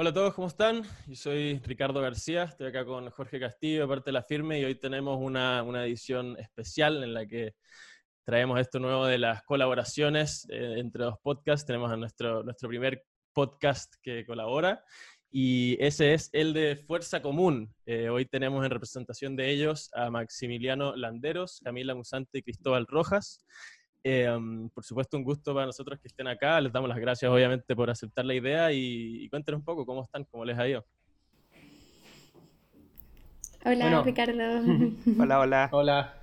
Hola a todos, ¿cómo están? Yo soy Ricardo García, estoy acá con Jorge Castillo, de parte de La Firme, y hoy tenemos una, una edición especial en la que traemos esto nuevo de las colaboraciones eh, entre dos podcasts. Tenemos a nuestro, nuestro primer podcast que colabora, y ese es el de Fuerza Común. Eh, hoy tenemos en representación de ellos a Maximiliano Landeros, Camila Musante y Cristóbal Rojas. Eh, por supuesto, un gusto para nosotros que estén acá. Les damos las gracias, obviamente, por aceptar la idea y, cuéntenos un poco cómo están, cómo les ha ido. Hola, Ricardo. hola, hola. Hola.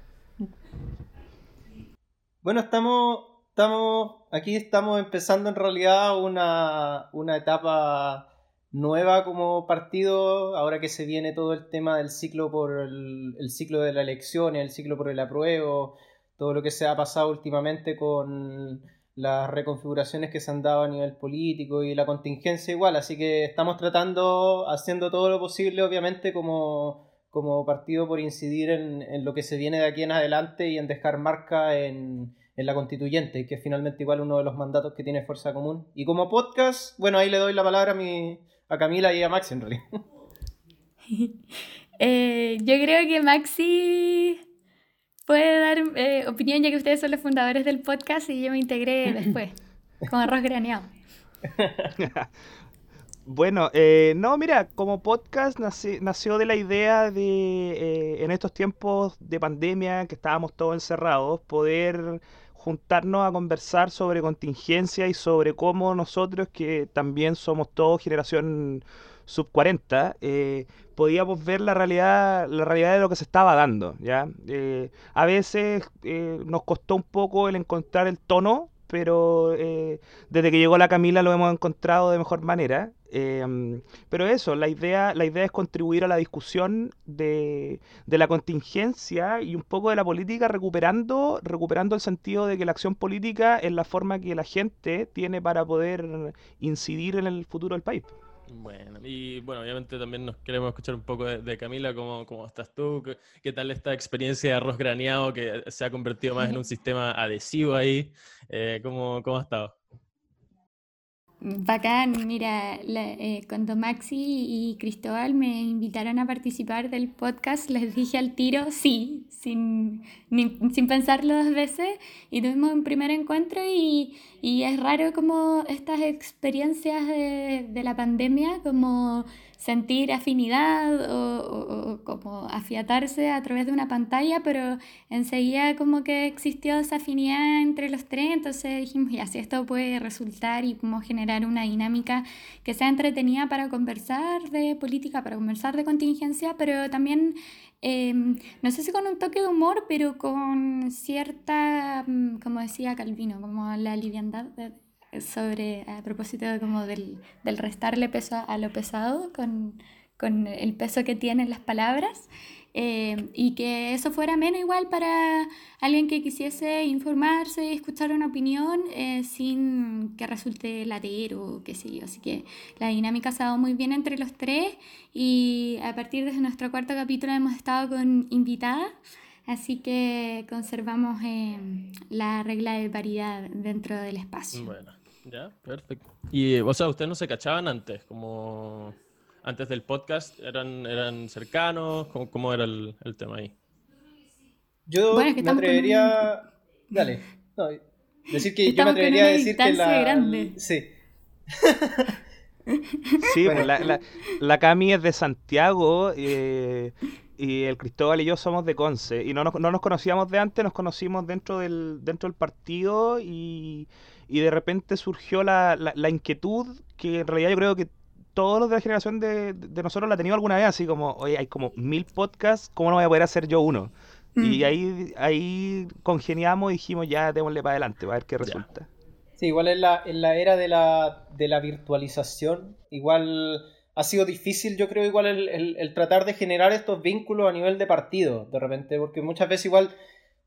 Bueno, estamos, estamos, aquí estamos empezando en realidad una, una etapa nueva como partido, ahora que se viene todo el tema del ciclo por el, el ciclo de la elección, el ciclo por el apruebo, todo lo que se ha pasado últimamente con las reconfiguraciones que se han dado a nivel político y la contingencia igual, así que estamos tratando, haciendo todo lo posible, obviamente, como, como partido por incidir en, en, lo que se viene de aquí en adelante y en dejar marca en, en la constituyente, que es finalmente igual uno de los mandatos que tiene Fuerza Común. Y como podcast, bueno, ahí le doy la palabra a, mi, a Camila y a Maxi en realidad. eh, yo creo que Maxi puede dar eh, opinión ya que ustedes son los fundadores del podcast y yo me integré después, con arroz graneado. bueno, eh, no, mira, como podcast nació de la idea de, eh, en estos tiempos de pandemia, que estábamos todos encerrados, poder juntarnos a conversar sobre contingencia y sobre cómo nosotros, que también somos todos generación sub 40, eh, podíamos ver la realidad, la realidad de lo que se estaba dando. ¿ya? Eh, a veces eh, nos costó un poco el encontrar el tono, pero desde que llegó la Camila lo hemos encontrado de mejor manera. pero eso, la idea, la idea es contribuir a la discusión de, de, la contingencia y un poco de la política, recuperando, recuperando el sentido de que la acción política es la forma que la gente tiene para poder incidir en el futuro del país. Bueno, y bueno, obviamente también nos queremos escuchar un poco de, Camila, ¿cómo, cómo estás tú, ¿Qué, tal esta experiencia de arroz graneado que se ha convertido más en un sistema adhesivo ahí, eh, ¿cómo, ¿cómo ha estado? Bacán, mira, eh, cuando Maxi y Cristóbal me invitaron a participar del podcast, les dije al tiro sí, sin, sin pensarlo dos veces, y tuvimos un primer encuentro y, y es raro como estas experiencias de, de la pandemia, como sentir afinidad o, como afiatarse a través de una pantalla, pero enseguida como que existió esa afinidad entre los tres, entonces dijimos, ya, si esto puede resultar y como generar una dinámica que sea entretenida para conversar de política, para conversar de contingencia, pero también, em, no sé si con un toque de humor, pero con cierta, mm, como decía Calvino, como la liviandad sobre, a propósito como del, del restarle peso a, lo pesado con, con, el peso que tienen las palabras. Eh, y que eso fuera menos igual para alguien que quisiese informarse y escuchar una opinión eh, sin que resulte latero o qué sé yo. Así que la dinámica se ha dado muy bien entre los tres y a partir de nuestro cuarto capítulo hemos estado con invitada. Así que conservamos eh, la regla de paridad dentro del espacio. Bueno. Ya, perfecto. Y, o sea, ustedes no se cachaban antes, como antes del podcast, eran, eran cercanos, ¿cómo, cómo era el, el, tema ahí? Yo me atrevería... Dale, no, decir que yo me atrevería a decir que la... Grande. Sí. sí, pues la, la, la, Cami es de Santiago eh, y el Cristóbal y yo somos de Conce. Y no nos, no nos conocíamos de antes, nos conocimos dentro del, dentro del partido y y de repente surgió la, la, inquietud que en realidad yo creo que todos los de la generación de, de, nosotros la han tenido alguna vez, así como, oye, hay como mil podcasts, ¿cómo no voy a poder hacer yo uno? Y mm. ahí, ahí congeniamos y dijimos, ya démosle para adelante, a ver qué resulta. Sí, igual en la, en la era de la, de la virtualización, igual ha sido difícil, yo creo, igual el, el, el, tratar de generar estos vínculos a nivel de partido, de repente, porque muchas veces igual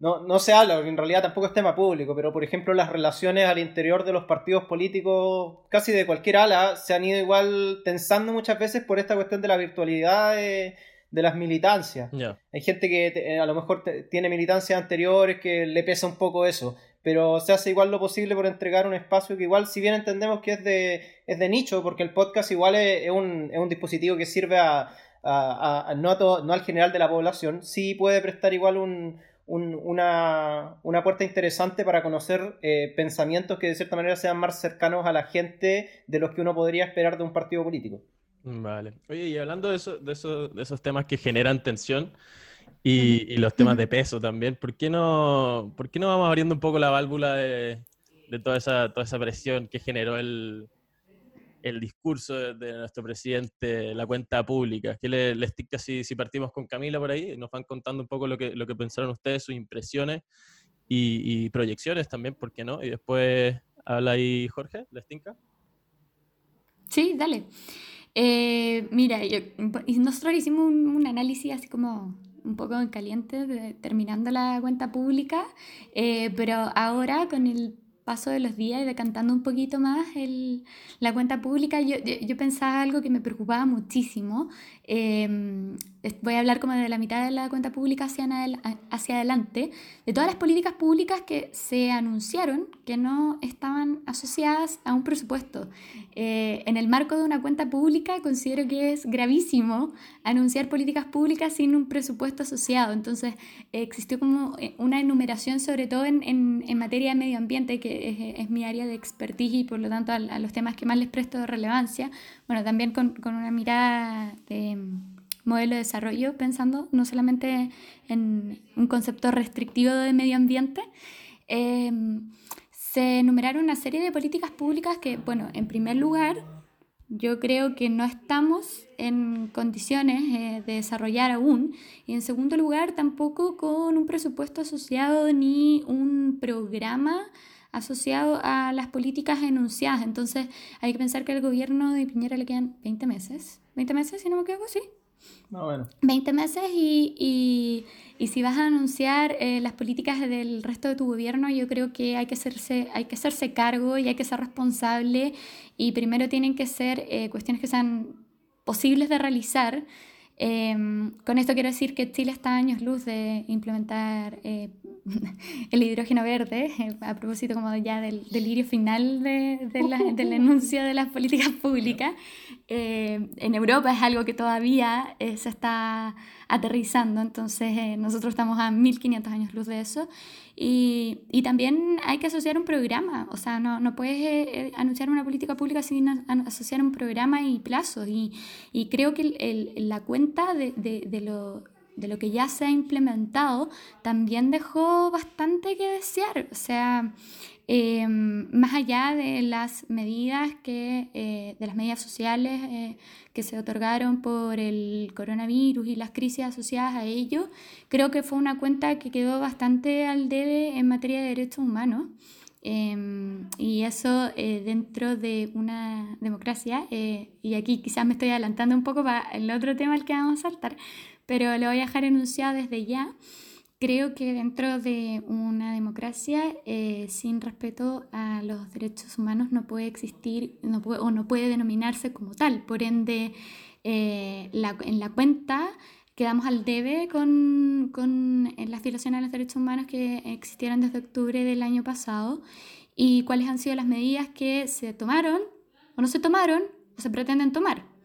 no, no se habla, porque en realidad tampoco es tema público, pero por ejemplo las relaciones al interior de los partidos políticos, casi de cualquier ala, se han ido igual tensando muchas veces por esta cuestión de la virtualidad de, las militancias. Hay gente que a lo mejor tiene militancias anteriores que le pesa un poco eso, pero se hace igual lo posible por entregar un espacio que igual, si bien entendemos que es de, es de nicho, porque el podcast igual es, un, es un, dispositivo que sirve a, a, no, no, al general de la población, sí puede prestar igual un, una, una, puerta interesante para conocer eh, pensamientos que de cierta manera sean más cercanos a la gente de los que uno podría esperar de un partido político. Vale. Oye, y hablando de, eso, de, eso, de esos temas que generan tensión y, y, los temas de peso también, ¿por qué, no, ¿por qué no vamos abriendo un poco la válvula de, de toda, esa, toda esa presión que generó el, el discurso de, nuestro presidente, la cuenta pública? ¿Qué les, les si, partimos con Camila por ahí? Nos van contando un poco lo que, lo que pensaron ustedes, sus impresiones y, proyecciones también, ¿por qué no? Y después habla ahí Jorge, ¿les tinca? Sí, dale. Eh, mira, nosotros hicimos un, análisis así como un poco en caliente terminando la cuenta pública, eh, pero ahora con el paso de los días y decantando un poquito más el, la cuenta pública, yo, yo, pensaba algo que me preocupaba muchísimo. Em, voy a hablar como de la mitad de la cuenta pública hacia, hacia adelante, de todas las políticas públicas que se anunciaron que no estaban asociadas a un presupuesto. Eh, en el marco de una cuenta pública considero que es gravísimo anunciar políticas públicas sin un presupuesto asociado. Entonces existió como eh, una enumeración sobre todo en, en, en materia de medio ambiente, que es, es, mi área de expertise y por lo tanto a, a, los temas que más les presto relevancia. Bueno, también con, con una mirada de modelo de desarrollo, pensando no solamente en un concepto restrictivo de medio ambiente, em, se enumeraron una serie de políticas públicas que, bueno, en primer lugar, yo creo que no estamos en condiciones eh, de desarrollar aún. Y en segundo lugar, tampoco con un presupuesto asociado ni un programa asociado a las políticas enunciadas. Entonces, hay que pensar que al gobierno de Piñera le quedan 20 meses. 20 meses, si no me equivoco, sí. No, bueno. 20 meses y, y, y, si vas a anunciar eh, las políticas del resto de tu gobierno, yo creo que hay que hacerse, hay que hacerse cargo y hay que ser responsable y primero tienen que ser eh, cuestiones que sean posibles de realizar. Eh, con esto quiero decir que Chile está a años luz de implementar eh, el hidrógeno verde, eh, a propósito como ya del delirio final de, de la, del anuncio de las políticas públicas. Eh, en Europa es algo que todavía eh, se está aterrizando, entonces nosotros estamos a 1500 años luz de eso. Y, y, también hay que asociar un programa, o sea, no, no puedes anunciar una política pública sin asociar un programa y plazos. Y, y creo que el, el, la cuenta de, de, de lo de lo que ya se ha implementado, también dejó bastante que desear. O sea, em, más allá de las medidas que, eh, de las medidas sociales eh, que se otorgaron por el coronavirus y las crisis asociadas a ello, creo que fue una cuenta que quedó bastante al debe en materia de derechos humanos. Em, y eso eh, dentro de una democracia, y aquí quizás me estoy adelantando un poco para el otro tema al que vamos a saltar, pero lo voy a dejar enunciado desde ya. Creo que dentro de una democracia eh, sin respeto a los derechos humanos no puede existir no puede, o no puede denominarse como tal. Por ende, eh, la, en la cuenta quedamos al debe con, con las violaciones a los derechos humanos que existieron desde octubre del año pasado y cuáles han sido las medidas que se tomaron o no se tomaron o se pretenden tomar.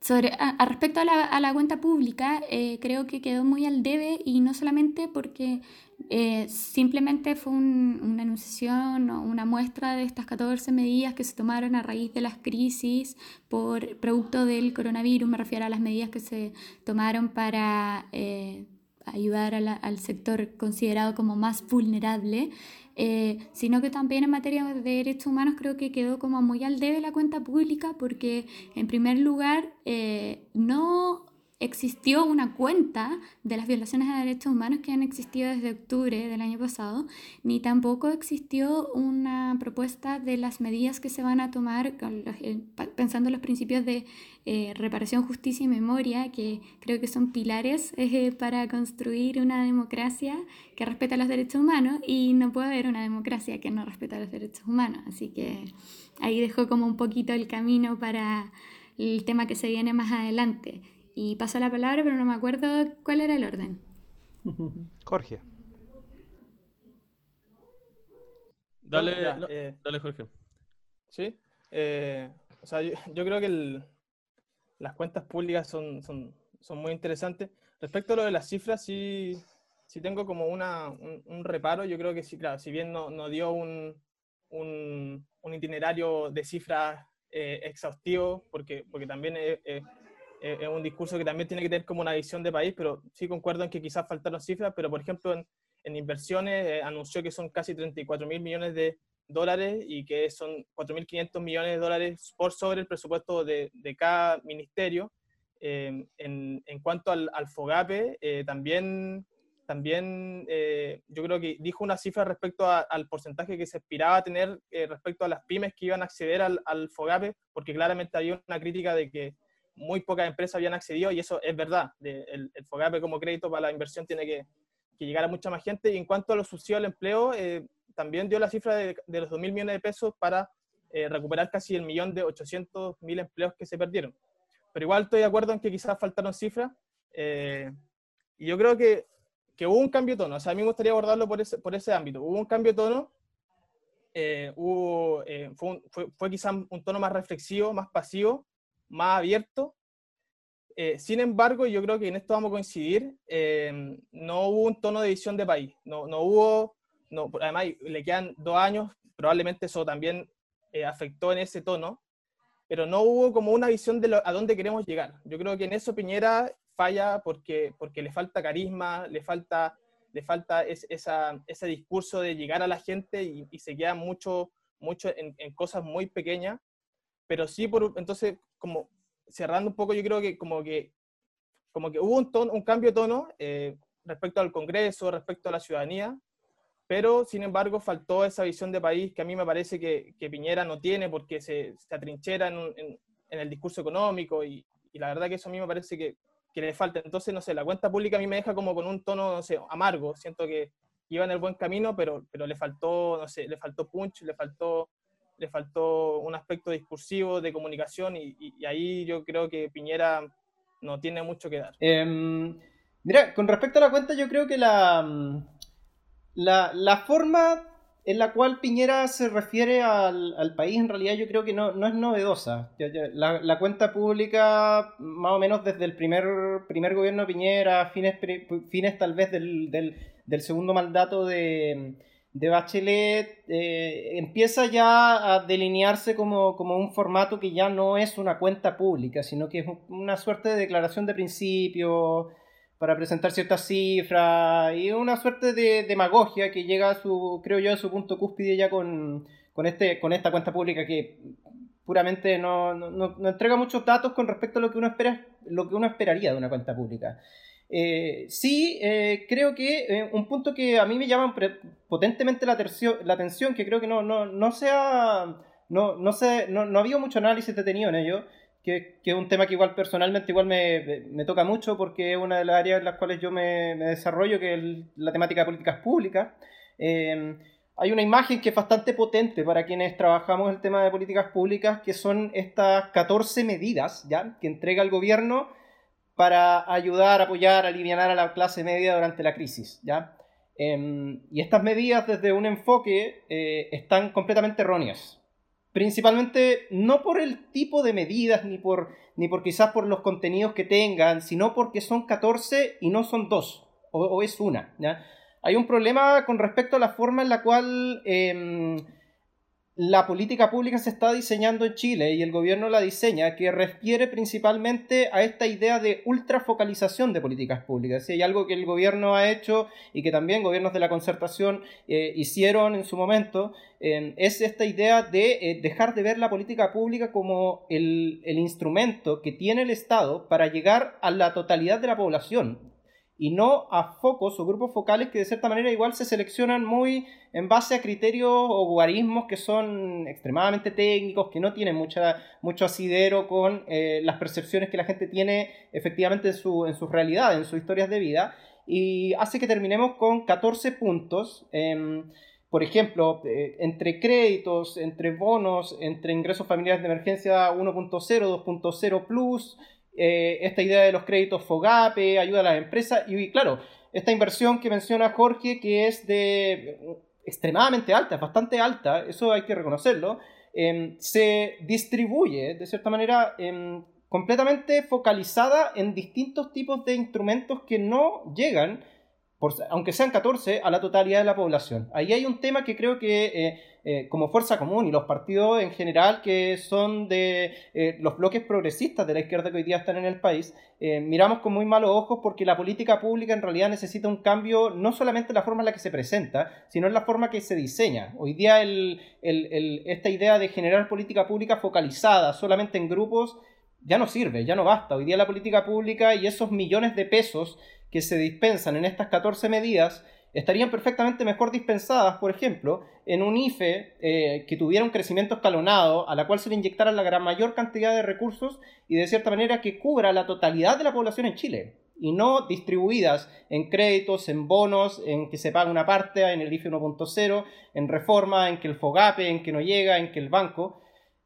Sobre, a, respecto a la, a la, cuenta pública, eh, creo que quedó muy al debe y no solamente porque eh, simplemente fue un, una anunciación o una muestra de estas 14 medidas que se tomaron a raíz de las crisis por producto del coronavirus, me refiero a las medidas que se tomaron para eh, ayudar la, al sector considerado como más vulnerable eh, sino que también en materia de derechos humanos creo que quedó como muy al debe la cuenta pública porque en primer lugar eh, no existió una cuenta de las violaciones a derechos humanos que han existido desde octubre del año pasado, ni tampoco existió una propuesta de las medidas que se van a tomar eh, pensando en los principios de eh, reparación, justicia y memoria, que creo que son pilares eh, para construir una democracia que respeta los derechos humanos y no puede haber una democracia que no respeta los derechos humanos. Así que ahí dejo como un poquito el camino para el tema que se viene más adelante y paso la palabra, pero no me acuerdo cuál era el orden. Jorge. Dale, eh, dale Jorge. Sí. Eh, o sea, yo, creo que las cuentas públicas son, son, son, muy interesantes. Respecto a lo de las cifras, sí, sí tengo como una, un, reparo. Yo creo que sí, claro, si bien no, no dio un, un, un, itinerario de cifras eh, exhaustivo, porque, porque también es, es, un discurso que también tiene que tener como una visión de país, pero sí concuerdo en que quizás faltaron cifras, pero por ejemplo en, en inversiones eh, anunció que son casi 34 mil millones de dólares y que son 4.500 millones de dólares por sobre el presupuesto de, de cada ministerio. Eh, en, en, cuanto al, al FOGAPE, eh, también, también yo creo que dijo una cifra respecto al porcentaje que se aspiraba tener respecto a las pymes que iban a acceder al, al, FOGAPE, porque claramente había una crítica de que muy pocas empresas habían accedido y eso es verdad. el, el FOGAPE como crédito para la inversión tiene que, que llegara mucha más gente. Y en cuanto a los subsidios al empleo, eh, también dio la cifra de, los 2.000 millones de pesos para eh, recuperar casi el millón de 800.000 empleos que se perdieron. Pero igual estoy de acuerdo en que quizás faltaron cifras. Eh, y yo creo que, que, hubo un cambio de tono. O sea, a mí me gustaría abordarlo por ese, por ese ámbito. Hubo un cambio de tono. hubo, fue, fue, fue quizás un tono más reflexivo, más pasivo, más abierto, eh, sin embargo, yo creo que en esto vamos a coincidir, eh, no hubo un tono de visión de país, no, no hubo, no, además le quedan dos años, probablemente eso también eh, afectó en ese tono, pero no hubo como una visión de a dónde queremos llegar. Yo creo que en eso Piñera falla porque, porque le falta carisma, le falta, le falta esa, ese discurso de llegar a la gente y, se queda mucho, mucho en, en, cosas muy pequeñas, pero sí, por, entonces, como cerrando un poco, yo creo que como que, como que hubo un, tono, un cambio de tono eh, respecto al Congreso, respecto a la ciudadanía, pero sin embargo faltó esa visión de país que a mí me parece que, que Piñera no tiene porque se, se atrinchera en, en, el discurso económico y, y, la verdad que eso a mí me parece que, que, le falta. Entonces, no sé, la cuenta pública a mí me deja como con un tono, no sé, amargo. Siento que iba en el buen camino, pero, pero le faltó, no sé, le faltó punch, le faltó le faltó un aspecto discursivo de comunicación y, ahí yo creo que Piñera no tiene mucho que dar. Em, mira, con respecto a la cuenta, yo creo que la, la, forma en la cual Piñera se refiere al, país, en realidad yo creo que no, no es novedosa. La, cuenta pública, más o menos desde el primer, primer gobierno de Piñera, fines, fines tal vez del, del segundo mandato de, de Bachelet eh, empieza ya a delinearse como, un formato que ya no es una cuenta pública, sino que es una suerte de declaración de principio para presentar ciertas cifras y una suerte de demagogia que llega a su, creo yo, a su punto cúspide ya con, este, con esta cuenta pública que puramente no, no, entrega muchos datos con respecto a lo que uno espera, lo que uno esperaría de una cuenta pública. Eh, sí, eh, creo que eh, un punto que a mí me llama potentemente la, atención, que creo que no, no, no, sea, no, no, sé, no, no ha habido mucho análisis detenido en ello, que, que, es un tema que igual personalmente igual me, me, toca mucho porque es una de las áreas en las cuales yo me, me desarrollo, que es la temática de políticas públicas. hay una imagen que es bastante potente para quienes trabajamos el tema de políticas públicas, que son estas 14 medidas ¿ya? que entrega el gobierno para ayudar, apoyar, aliviar a la clase media durante la crisis. ¿ya? Em, y estas medidas desde un enfoque eh, están completamente erróneas. Principalmente no por el tipo de medidas ni por, ni por quizás por los contenidos que tengan, sino porque son 14 y no son dos, o, es una. ¿ya? Hay un problema con respecto a la forma en la cual em, la política pública se está diseñando en Chile y el gobierno la diseña, que refiere principalmente a esta idea de ultrafocalización de políticas públicas. Si hay algo que el gobierno ha hecho y que también gobiernos de la concertación eh, hicieron en su momento, eh, es esta idea de eh, dejar de ver la política pública como el instrumento que tiene el Estado para llegar a la totalidad de la población y no a focos o grupos focales que de cierta manera igual se seleccionan muy en base a criterios o guarismos que son extremadamente técnicos, que no tienen mucha, mucho asidero con eh, las percepciones que la gente tiene efectivamente en su, en sus realidades, en sus historias de vida, y hace que terminemos con 14 puntos. Em, por ejemplo, eh, entre créditos, entre bonos, entre ingresos familiares de emergencia 1.0, 2.0 plus, eh, esta idea de los créditos FOGAPE, ayuda a las empresas y, claro, esta inversión que menciona Jorge, que es de extremadamente alta, es bastante alta, eso hay que reconocerlo, em, se distribuye de cierta manera em, completamente focalizada en distintos tipos de instrumentos que no llegan aunque sean 14, a la totalidad de la población. Ahí hay un tema que creo que eh, eh, como fuerza común y los partidos en general que son de eh, los bloques progresistas de la izquierda que hoy día están en el país, miramos con muy malos ojos porque la política pública en realidad necesita un cambio no solamente en la forma en la que se presenta, sino en la forma que se diseña. Hoy día esta idea de generar política pública focalizada solamente en grupos ya no sirve, ya no basta. Hoy día la política pública y esos millones de pesos que se dispensan en estas 14 medidas estarían perfectamente mejor dispensadas, por ejemplo, en un IFE eh, que tuviera un crecimiento escalonado, a la cual se le inyectara la gran mayor cantidad de recursos y de cierta manera que cubra la totalidad de la población en Chile y no distribuidas en créditos, en bonos, en que se paga una parte en el IFE 1.0, en reforma, en que el FOGAPE, en que no llega, en que el banco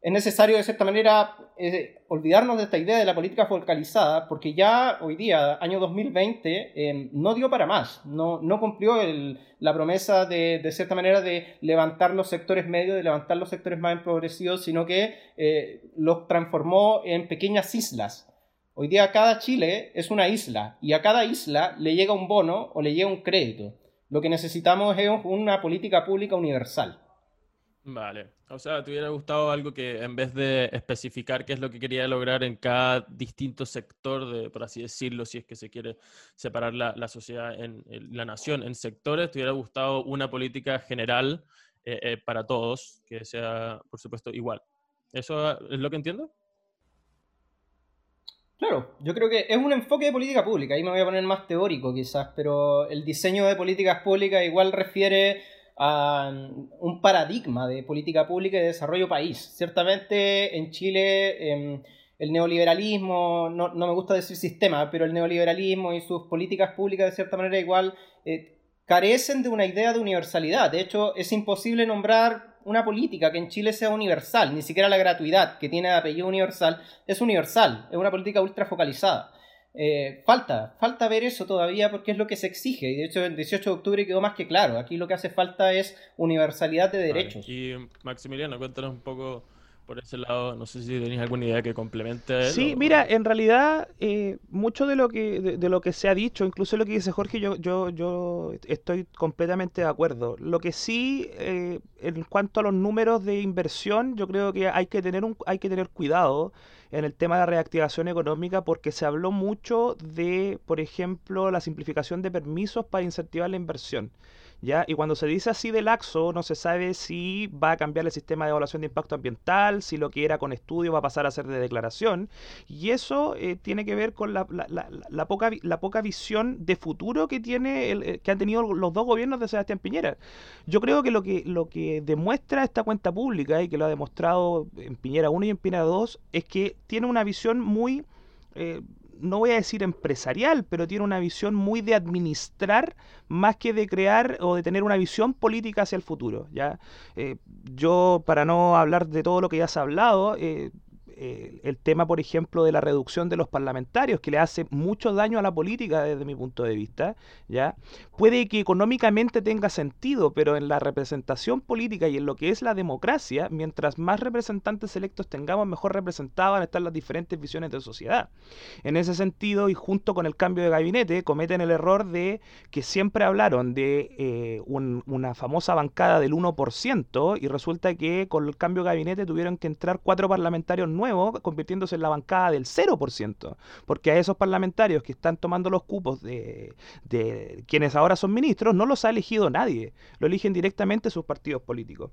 es necesario de cierta manera eh, olvidarnos de esta idea de la política focalizada, porque ya hoy día, año 2020, em, no dio para más, no, cumplió la promesa de, de, cierta manera de levantar los sectores medios, de levantar los sectores más empobrecidos, sino que eh, los transformó en pequeñas islas. Hoy día cada Chile es una isla y a cada isla le llega un bono o le llega un crédito. Lo que necesitamos es una política pública universal. Vale. O sea, ¿te hubiera gustado algo que en vez de especificar qué es lo que quería lograr en cada distinto sector, de, por así decirlo, si es que se quiere separar la, sociedad, en, la nación en sectores, te hubiera gustado una política general eh, eh, para todos, que sea, por supuesto, igual? ¿Eso es lo que entiendo? Claro, yo creo que es un enfoque de política pública, ahí me voy a poner más teórico quizás, pero el diseño de políticas públicas igual refiere a un paradigma de política pública y de desarrollo país. Ciertamente en Chile em, el neoliberalismo, no, me gusta decir sistema, pero el neoliberalismo y sus políticas públicas de cierta manera igual eh, carecen de una idea de universalidad. De hecho, es imposible nombrar una política que en Chile sea universal, ni siquiera la gratuidad, que tiene apellido universal, es universal, es una política ultra focalizada. Eh, falta, falta ver eso todavía porque es lo que se exige. Y de hecho, el 18 de octubre quedó más que claro. Aquí lo que hace falta es universalidad de derechos. Y Maximiliano, cuéntanos un poco por ese lado. No sé si tenéis alguna idea que complemente. A sí, mira, en realidad, eh, mucho de lo, que, de, lo que se ha dicho, incluso lo que dice Jorge, yo, yo, yo estoy completamente de acuerdo. Lo que sí, eh, en cuanto a los números de inversión, yo creo que hay que tener, un, hay que tener cuidado en el tema de la reactivación económica porque se habló mucho de, por ejemplo, la simplificación de permisos para incentivar la inversión. Y cuando se dice así de laxo, no se sabe si va a cambiar el sistema de evaluación de impacto ambiental, si lo que era con estudio va a pasar a ser de declaración. Y eso eh, tiene que ver con la, poca, visión de futuro que, tiene el, eh, que han tenido los dos gobiernos de Sebastián Piñera. Yo creo que lo que, lo que demuestra esta cuenta pública, y que lo ha demostrado en Piñera 1 y en Piñera 2, es que tiene una visión muy... Eh, no voy a decir empresarial, pero tiene una visión muy de administrar más que de crear o de tener una visión política hacia el futuro. ¿ya? Eh, yo, para no hablar de todo lo que ya se ha hablado, eh, el tema, por ejemplo, de la reducción de los parlamentarios, que le hace mucho daño a la política desde mi punto de vista, ¿ya? Puede que económicamente tenga sentido, pero en la representación política y en lo que es la democracia, mientras más representantes electos tengamos, mejor representadas van a estar las diferentes visiones de sociedad. En ese sentido, y junto con el cambio de gabinete, cometen el error de que siempre hablaron de eh, una famosa bancada del 1%, y resulta que con el cambio de gabinete tuvieron que entrar cuatro parlamentarios nuevos convirtiéndose en la bancada del 0%, porque a esos parlamentarios que están tomando los cupos de, de quienes ahora son ministros no los ha elegido nadie, lo eligen directamente sus partidos políticos.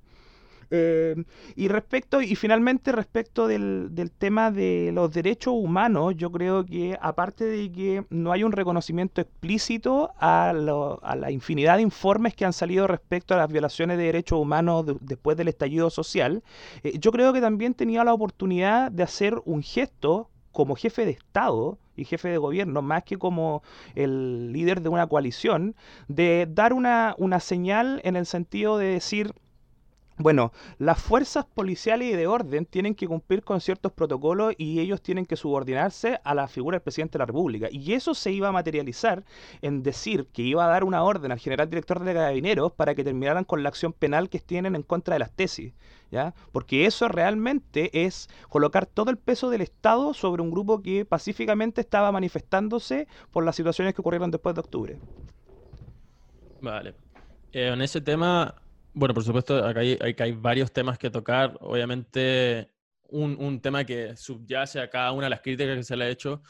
Eh, y respecto, y finalmente respecto del, del, tema de los derechos humanos, yo creo que aparte de que no hay un reconocimiento explícito a, a la infinidad de informes que han salido respecto a las violaciones de derechos humanos después del estallido social, eh, yo creo que también tenía la oportunidad de hacer un gesto como jefe de Estado y jefe de gobierno, más que como el líder de una coalición, de dar una, una señal en el sentido de decir, Bueno, las fuerzas policiales y de orden tienen que cumplir con ciertos protocolos y ellos tienen que subordinarse a la figura del presidente de la República. Y eso se iba a materializar en decir que iba a dar una orden al general director de Carabineros para que terminaran con la acción penal que tienen en contra de las tesis. ¿Ya? Porque eso realmente es colocar todo el peso del Estado sobre un grupo que pacíficamente estaba manifestándose por las situaciones que ocurrieron después de octubre. Vale. Eh, en ese tema, bueno, por supuesto, acá hay, hay, varios temas que tocar. Obviamente, un, un, tema que subyace a cada una de las críticas que se le ha hecho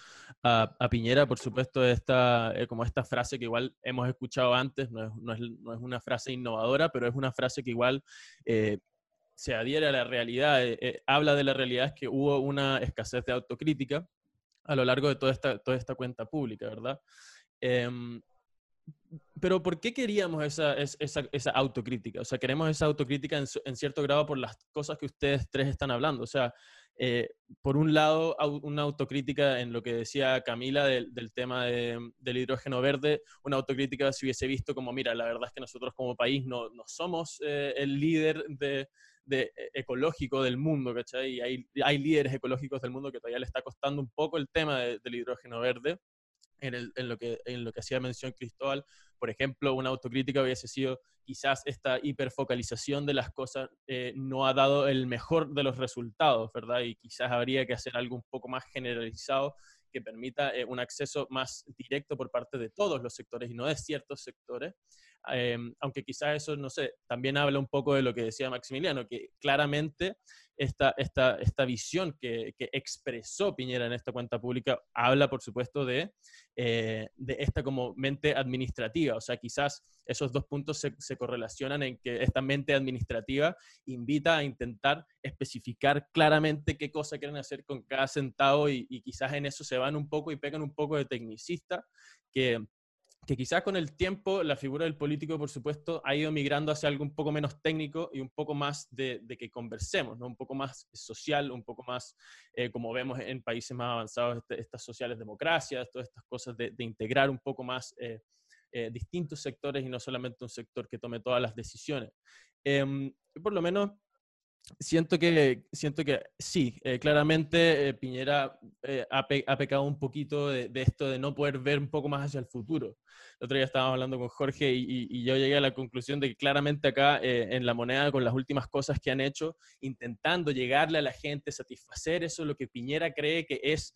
a, a Piñera, por supuesto, esta, eh, como esta frase que igual hemos escuchado antes, no es, no es, no es una frase innovadora, pero es una frase que igual eh, se adhiere a la realidad, eh, habla de la realidad que hubo una escasez de autocrítica a lo largo de toda esta, toda esta cuenta pública, ¿verdad? Pero ¿por qué queríamos esa, esa, esa, autocrítica? O sea, queremos esa autocrítica en, cierto grado por las cosas que ustedes tres están hablando. O sea, eh, por un lado, una autocrítica en lo que decía Camila del, del tema de, del hidrógeno verde, una autocrítica si hubiese visto como, mira, la verdad es que nosotros como país no, no somos eh, el líder de, de, e, ecológico del mundo, ¿cachai? Y hay, hay líderes ecológicos del mundo que todavía le está costando un poco el tema del hidrógeno verde en, lo que, en lo que hacía mención Cristóbal. Por ejemplo, una autocrítica hubiese sido quizás esta hiperfocalización de las cosas eh, no ha dado el mejor de los resultados, ¿verdad? Y quizás habría que hacer algo un poco más generalizado que permita eh, un acceso más directo por parte de todos los sectores y no de ciertos sectores. Em, aunque quizás eso, no sé, también habla un poco de lo que decía Maximiliano, que claramente esta, esta, esta visión que, que expresó Piñera en esta cuenta pública habla, por supuesto, de, eh, de esta como mente administrativa. O sea, quizás esos dos puntos se, correlacionan en que esta mente administrativa invita a intentar especificar claramente qué cosa quieren hacer con cada centavo y, y quizás en eso se van un poco y pegan un poco de tecnicista que que quizás con el tiempo la figura del político, por supuesto, ha ido migrando hacia algo un poco menos técnico y un poco más de, que conversemos, ¿no? un poco más social, un poco más, eh, como vemos en países más avanzados, este, estas sociales democracias, todas estas cosas de, integrar un poco más eh, eh, distintos sectores y no solamente un sector que tome todas las decisiones. Em, por lo menos Siento que, siento que sí, eh, claramente eh, Piñera eh, ha, pecado un poquito de, esto de no poder ver un poco más hacia el futuro. El otro día estábamos hablando con Jorge y, yo llegué a la conclusión de que claramente acá en la moneda, con las últimas cosas que han hecho, intentando llegarle a la gente, satisfacer eso, lo que Piñera cree que es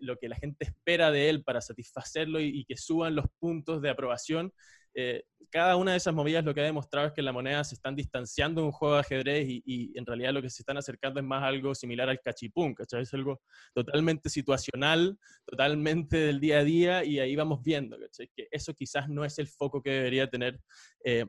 lo que la gente espera de él para satisfacerlo y que suban los puntos de aprobación, eh, cada una de esas movidas lo que ha demostrado es que la moneda se están distanciando de un juego de ajedrez y, en realidad lo que se están acercando es más algo similar al cachipún, ¿cachai? Es algo totalmente situacional, totalmente del día a día y ahí vamos viendo. Que eso quizás no es el foco que debería tener eh,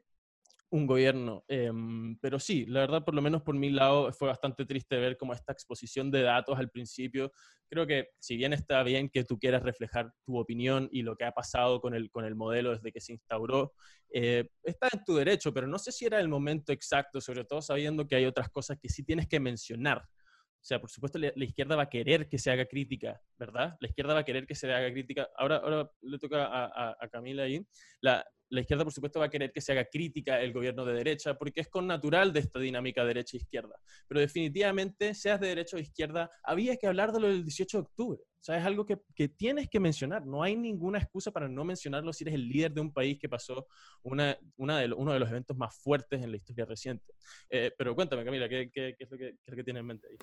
un gobierno. Em, pero sí, la verdad, por lo menos por mi lado, fue bastante triste ver como esta exposición de datos al principio. Creo que si bien está bien que tú quieras reflejar tu opinión y lo que ha pasado con el, con el modelo desde que se instauró, eh, está en tu derecho, pero no sé si era el momento exacto, sobre todo sabiendo que hay otras cosas que sí tienes que mencionar. O sea, por supuesto, la, izquierda va a querer que se haga crítica, ¿verdad? La izquierda va a querer que se haga crítica. Ahora, ahora le toca a, a, a Camila ahí. La, la izquierda, por supuesto, va a querer que se haga crítica el gobierno de derecha, porque es con natural de esta dinámica derecha-izquierda. Pero definitivamente, seas de derecha o izquierda, había que hablar de lo del 18 de octubre. O sea, es algo que, que, tienes que mencionar. No hay ninguna excusa para no mencionarlo si eres el líder de un país que pasó una, una de, uno de los eventos más fuertes en la historia reciente. Eh, pero cuéntame, Camila, ¿qué, qué, qué es lo que, qué es lo que tienes en mente ahí?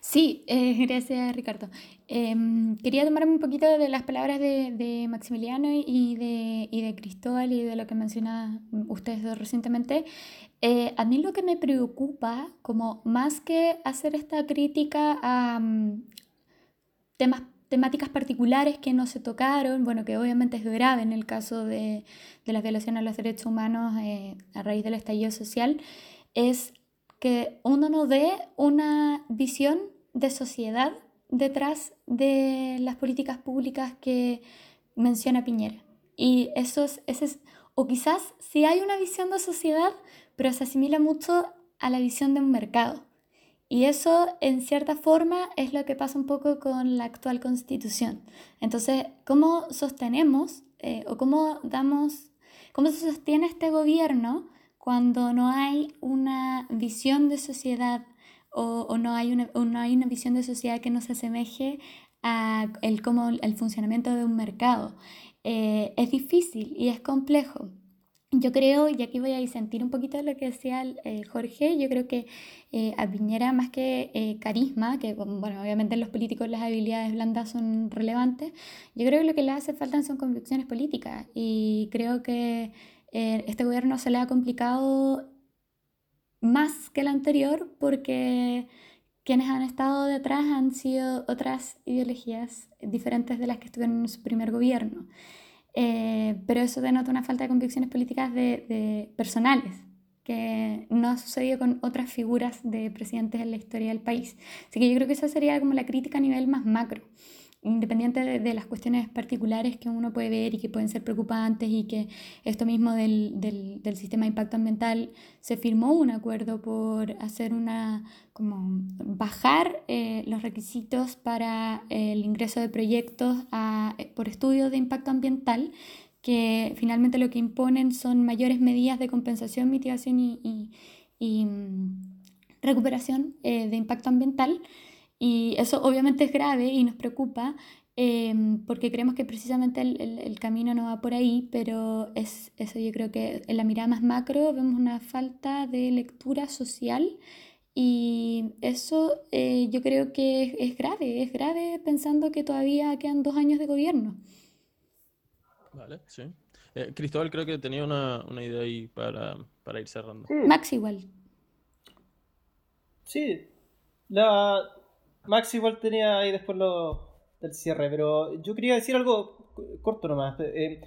Sí, eh, gracias, Ricardo. Eh, quería tomarme un poquito de las palabras de, de Maximiliano y de, y de, Cristóbal y de lo que mencionaban ustedes recientemente. Eh, a mí lo que me preocupa, como más que hacer esta crítica a um, temas temáticas particulares que no se tocaron, bueno, que obviamente es grave en el caso de, de la violación a los derechos humanos eh, a raíz del estallido social, es que uno no ve una visión de sociedad detrás de las políticas públicas que menciona Piñera. Y eso es, es, o quizás sí hay una visión de sociedad, pero se asimila mucho a la visión de un mercado. Y eso, en cierta forma, es lo que pasa un poco con la actual constitución. Entonces, ¿cómo sostenemos eh, o cómo damos, cómo se sostiene este gobierno cuando no hay una visión de sociedad o, no, hay una, no hay una visión de sociedad que nos asemeje a el, como el funcionamiento de un mercado. Eh, es difícil y es complejo. Yo creo, y aquí voy a disentir un poquito lo que decía eh, Jorge, yo creo que eh, a Piñera más que eh, carisma, que bueno, obviamente en los políticos las habilidades blandas son relevantes, yo creo que lo que le hace falta son convicciones políticas y creo que este gobierno se le ha complicado más que el anterior porque quienes han estado detrás han sido otras ideologías diferentes de las que estuvieron en su primer gobierno. Eh, pero eso denota una falta de convicciones políticas de, personales, que no ha sucedido con otras figuras de presidentes en la historia del país. Así que yo creo que esa sería como la crítica a nivel más macro independiente de, las cuestiones particulares que uno puede ver y que pueden ser preocupantes y que esto mismo del, del, del, sistema de impacto ambiental se firmó un acuerdo por hacer una, como bajar eh, los requisitos para el ingreso de proyectos a, por estudios de impacto ambiental que finalmente lo que imponen son mayores medidas de compensación, mitigación y, y, mm, recuperación eh, de impacto ambiental y eso obviamente es grave y nos preocupa em, porque creemos que precisamente el, el, camino no va por ahí, pero es eso yo creo que en la mirada más macro vemos una falta de lectura social y eso eh, yo creo que es, grave, es grave pensando que todavía quedan dos años de gobierno. Vale, sí. Eh, Cristóbal creo que tenía una, una idea ahí para, para ir cerrando. Max igual. Sí, la, Max igual tenía ahí después lo del cierre, pero yo quería decir algo corto nomás. Eh,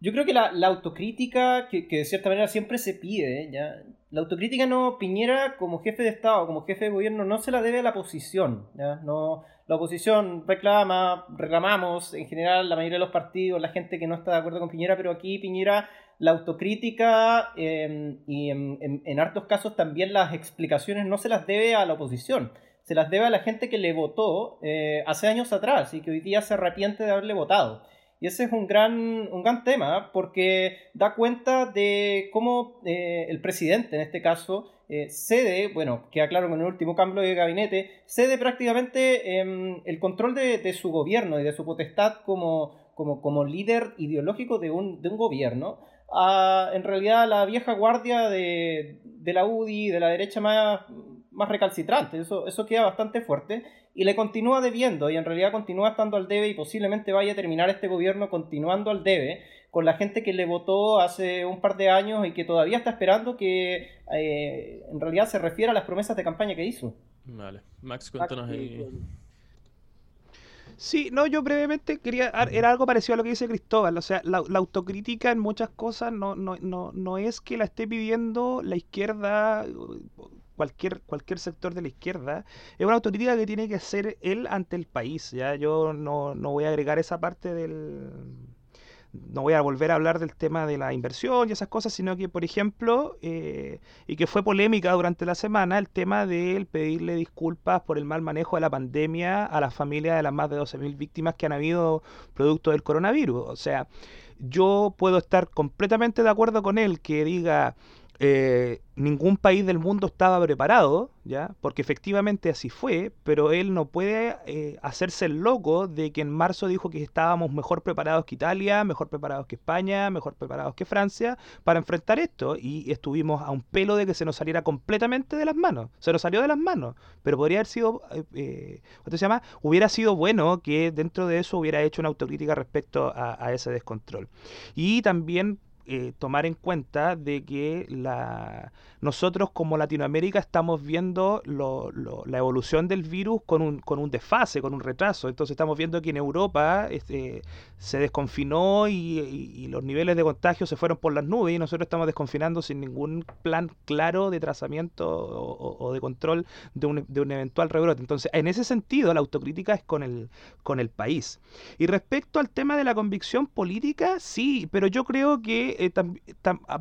yo creo que la, autocrítica, que, de cierta manera siempre se pide, ¿ya? la autocrítica no, Piñera como jefe de Estado, como jefe de gobierno, no se la debe a la oposición. ¿ya? No, la oposición reclama, reclamamos en general la mayoría de los partidos, la gente que no está de acuerdo con Piñera, pero aquí Piñera, la autocrítica em, y en, en hartos casos también las explicaciones no se las debe a la oposición se las debe a la gente que le votó eh, hace años atrás y que hoy día se arrepiente de haberle votado. Y ese es un gran, un gran tema porque da cuenta de cómo eh, el presidente, en este caso, eh, cede, bueno, queda claro con el último cambio de gabinete, cede prácticamente em, el control de, su gobierno y de su potestad como, como, como líder ideológico de un, de un gobierno a, en realidad, la vieja guardia de, de la UDI, de la derecha más, más recalcitrante. Eso, eso queda bastante fuerte. Y le continúa debiendo, y en realidad continúa estando al debe, y posiblemente vaya a terminar este gobierno continuando al debe, con la gente que le votó hace un par de años y que todavía está esperando que eh, en realidad se refiera a las promesas de campaña que hizo. Vale. Max, cuéntanos ahí. Sí, no, yo brevemente quería, era algo parecido a lo que dice Cristóbal, o sea, la, la autocrítica en muchas cosas no, no, no, no es que la esté pidiendo la izquierda cualquier, cualquier sector de la izquierda, es una autocrítica que tiene que hacer él ante el país. Ya yo no, no voy a agregar esa parte del, no voy a volver a hablar del tema de la inversión y esas cosas, sino que, por ejemplo, eh, y que fue polémica durante la semana, el tema de pedirle disculpas por el mal manejo de la pandemia a las familias de las más de 12.000 víctimas que han habido producto del coronavirus. O sea, yo puedo estar completamente de acuerdo con él que diga eh, ningún país del mundo estaba preparado, ¿ya? Porque efectivamente así fue, pero él no puede eh, hacerse el loco de que en marzo dijo que estábamos mejor preparados que Italia, mejor preparados que España, mejor preparados que Francia para enfrentar esto y estuvimos a un pelo de que se nos saliera completamente de las manos, se nos salió de las manos, pero podría haber sido, eh, ¿cómo se llama? Hubiera sido bueno que dentro de eso hubiera hecho una autocrítica respecto a, a ese descontrol. Y también eh, tomar en cuenta de que la, nosotros como Latinoamérica estamos viendo la evolución del virus con un, con un desfase, con un retraso. Entonces estamos viendo que en Europa este, se desconfinó y, los niveles de contagio se fueron por las nubes y nosotros estamos desconfinando sin ningún plan claro de trazamiento o, de control de un, de un, eventual rebrote. Entonces, en ese sentido, la autocrítica es con el, con el país. Y respecto al tema de la convicción política, sí, pero yo creo que eh,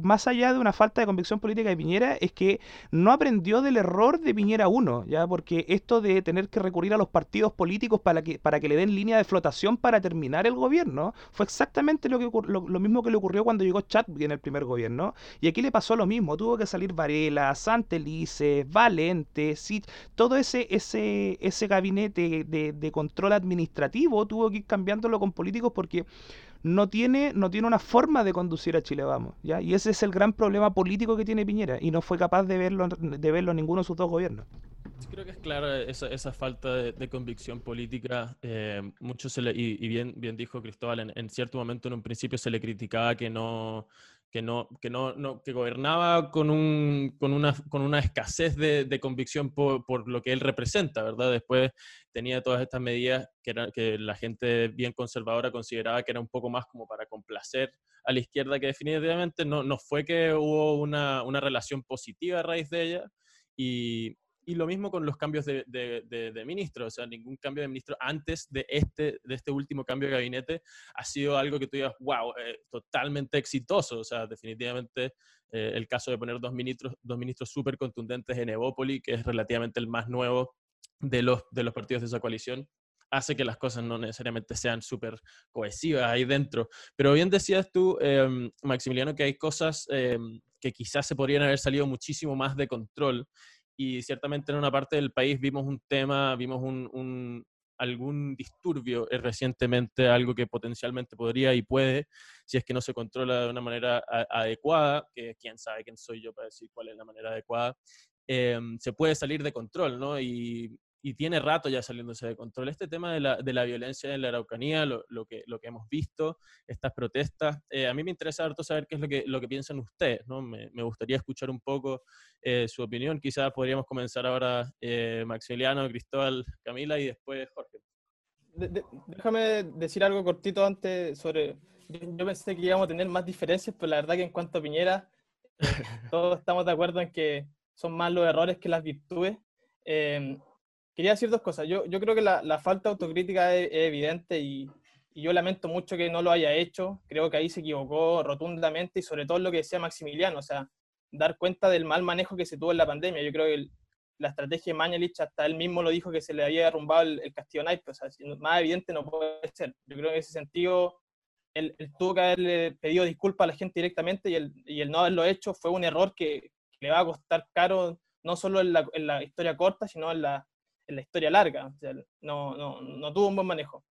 más allá de una falta de convicción política de Piñera, es que no aprendió del error de Piñera 1, ¿ya? Porque esto de tener que recurrir a los partidos políticos para que, para que le den línea de flotación para terminar el gobierno, fue exactamente lo, que, lo, mismo que le ocurrió cuando llegó Chadwick en el primer gobierno. Y aquí le pasó lo mismo, tuvo que salir Varela, Santelice, Valente, sí, todo ese, ese, ese gabinete de control administrativo tuvo que ir cambiándolo con políticos porque no tiene, no tiene una forma de conducir a Chile Vamos, ¿ya? Y ese es el gran problema político que tiene Piñera, y no fue capaz de verlo, de verlo en ninguno de sus dos gobiernos. creo que es clara esa, esa falta de, convicción política. Eh, mucho se le, y, bien, bien dijo Cristóbal, en, en, cierto momento en un principio se le criticaba que no, que no, que no, que gobernaba con, un, con, una, con una escasez de, de convicción por, por, lo que él representa, ¿verdad? Después tenía todas estas medidas que, era, que la gente bien conservadora consideraba que era un poco más como para complacer a la izquierda, que definitivamente no, no fue que hubo una, una relación positiva a raíz de ella. Y, y lo mismo con los cambios de, de, de, ministro, o sea, ningún cambio de ministro antes de este, de este último cambio de gabinete ha sido algo que tú digas, wow, eh, totalmente exitoso, o sea, definitivamente eh, el caso de poner dos ministros, dos ministros súper contundentes en Evópoli, que es relativamente el más nuevo de los, de los partidos de esa coalición, hace que las cosas no necesariamente sean súper cohesivas ahí dentro. Pero bien decías tú, em, Maximiliano, que hay cosas em, que quizás se podrían haber salido muchísimo más de control y ciertamente en una parte del país vimos un tema, vimos un, algún disturbio eh, recientemente, algo que potencialmente podría y puede, si es que no se controla de una manera adecuada, que quién sabe quién soy yo para decir cuál es la manera adecuada, em, se puede salir de control, ¿no? Y y tiene rato ya saliéndose de control. Este tema de la, de la violencia en la Araucanía, lo, lo, que, lo que hemos visto, estas protestas, eh, a mí me interesa harto saber qué es lo que, lo que piensan ustedes, ¿no? Me, me gustaría escuchar un poco eh, su opinión. Quizás podríamos comenzar ahora eh, Maximiliano, Cristóbal, Camila y después Jorge. déjame decir algo cortito antes sobre... Yo, pensé que íbamos a tener más diferencias, pero la verdad que en cuanto a Piñera, todos estamos de acuerdo en que son más los errores que las virtudes. Eh, quería decir dos cosas. Yo, yo creo que la, la falta de autocrítica es, evidente y, y, yo lamento mucho que no lo haya hecho. Creo que ahí se equivocó rotundamente y sobre todo lo que decía Maximiliano, o sea, dar cuenta del mal manejo que se tuvo en la pandemia. Yo creo que la estrategia de Mañalich, hasta él mismo lo dijo que se le había derrumbado el, el castillo naipe, o sea, más evidente no puede ser. Yo creo que en ese sentido él, tuvo que haberle pedido disculpas a la gente directamente y el, y el no haberlo hecho fue un error que, le va a costar caro no solo en la, en la historia corta, sino en la, en la historia larga. no, no, no, tuvo un buen manejo.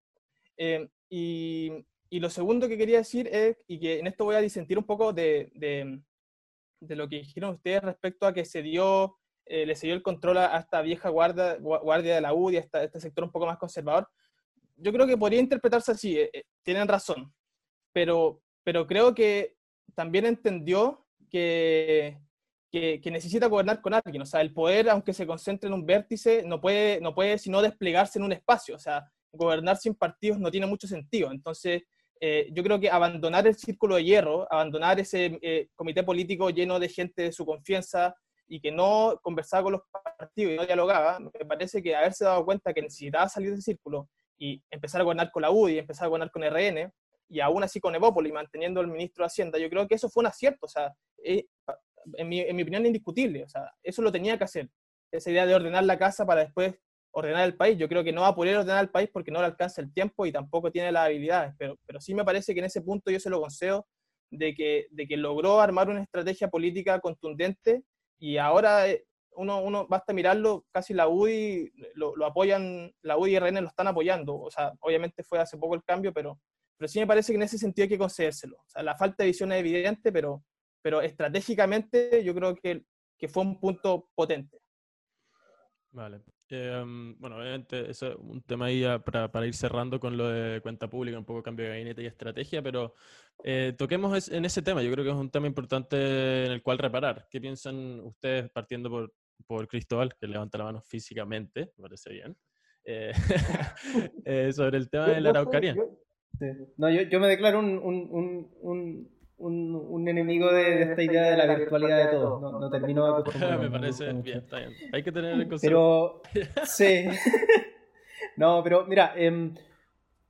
Eh, y, y, lo segundo que quería decir es, y que en esto voy a disentir un poco de, de, de lo que dijeron ustedes respecto a que se dio, eh, le se dio el control a, esta vieja guardia, guardia de la UDI, a este sector un poco más conservador. Yo creo que podría interpretarse así, eh, tienen razón, pero, pero creo que también entendió que, que, necesita gobernar con alguien. O sea, el poder, aunque se concentre en un vértice, no puede, no puede sino desplegarse en un espacio. O sea, gobernar sin partidos no tiene mucho sentido. Entonces, eh, yo creo que abandonar el círculo de hierro, abandonar ese eh, comité político lleno de gente de su confianza y que no conversaba con los partidos y no dialogaba, me parece que haberse dado cuenta que necesitaba salir del círculo y empezar a gobernar con la UDI, empezar a gobernar con RN, y aún así con Evópolis, manteniendo al ministro de Hacienda, yo creo que eso fue un acierto. O sea, eh, en mi, en mi opinión, indiscutible. O sea, eso lo tenía que hacer. Esa idea de ordenar la casa para después ordenar el país. Yo creo que no va a poder ordenar el país porque no le alcanza el tiempo y tampoco tiene las habilidades, pero, pero sí me parece que en ese punto yo se lo concedo de que, de que logró armar una estrategia política contundente y ahora eh, uno, uno basta mirarlo, casi la UDI lo, lo, apoyan, la UDI y RN lo están apoyando. O sea, obviamente fue hace poco el cambio, pero, pero sí me parece que en ese sentido hay que concedérselo. O sea, la falta de visión es evidente, pero, pero estratégicamente yo creo que, que fue un punto potente. Vale. Em, bueno, obviamente eso es un tema ahí para, para, ir cerrando con lo de cuenta pública, un poco cambio de gabinete y estrategia, pero eh, toquemos en ese tema. Yo creo que es un tema importante en el cual reparar. ¿Qué piensan ustedes partiendo por, por Cristóbal, que levanta la mano físicamente, me parece bien, eh, eh, sobre el tema de la Araucaria? No, yo, yo, me declaro un, un, un un, un enemigo de, esta idea de la virtualidad de todo. No, no termino Me parece bien, está bien. Hay que tener el concepto. Pero, sí. no, pero mira, eh,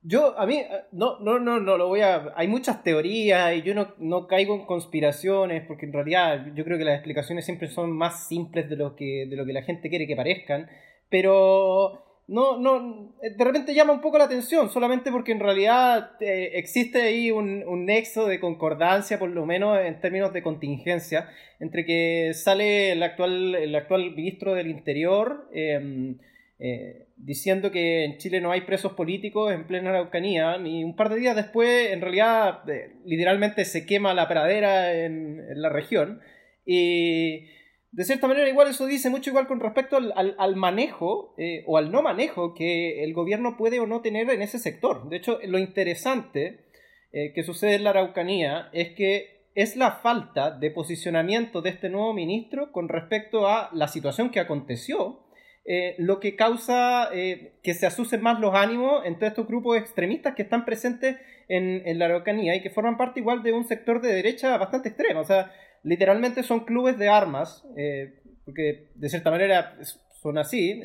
Yo, a mí, eh, no, no, no, no lo voy a. Hay muchas teorías y yo no, no, caigo en conspiraciones porque en realidad yo creo que las explicaciones siempre son más simples de lo que, de lo que la gente quiere que parezcan. Pero no, no, de repente llama un poco la atención, solamente porque en realidad eh, existe ahí un, un, nexo de concordancia, por lo menos en términos de contingencia, entre que sale el actual, el actual ministro del Interior. Eh, eh, diciendo que en Chile no hay presos políticos en plena Araucanía, y un par de días después, en realidad, eh, literalmente se quema la pradera en, la región. Y de cierta manera, igual eso dice mucho igual con respecto al, manejo eh, o al no manejo que el gobierno puede o no tener en ese sector. De hecho, lo interesante que sucede en la Araucanía es que es la falta de posicionamiento de este nuevo ministro con respecto a la situación que aconteció eh, lo que causa eh, que se asusen más los ánimos entre estos grupos extremistas que están presentes en, la Araucanía y que forman parte igual de un sector de derecha bastante extremo. O sea, literalmente son clubes de armas, eh, porque de cierta manera son así,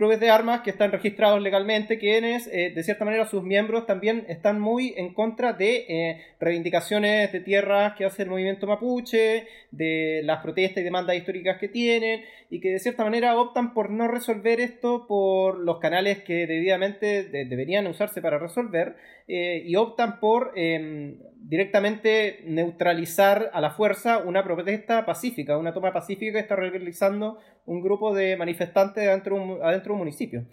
clubes de armas que están registrados legalmente, quienes eh, de cierta manera sus miembros también están muy en contra de eh, reivindicaciones de tierras que hace el movimiento mapuche, de las protestas y demandas históricas que tienen, y que de cierta manera optan por no resolver esto por los canales que debidamente deberían usarse para resolver, eh, y optan por em, directamente neutralizar a la fuerza una protesta pacífica, una toma pacífica que está realizando un grupo de manifestantes adentro, adentro de un municipio.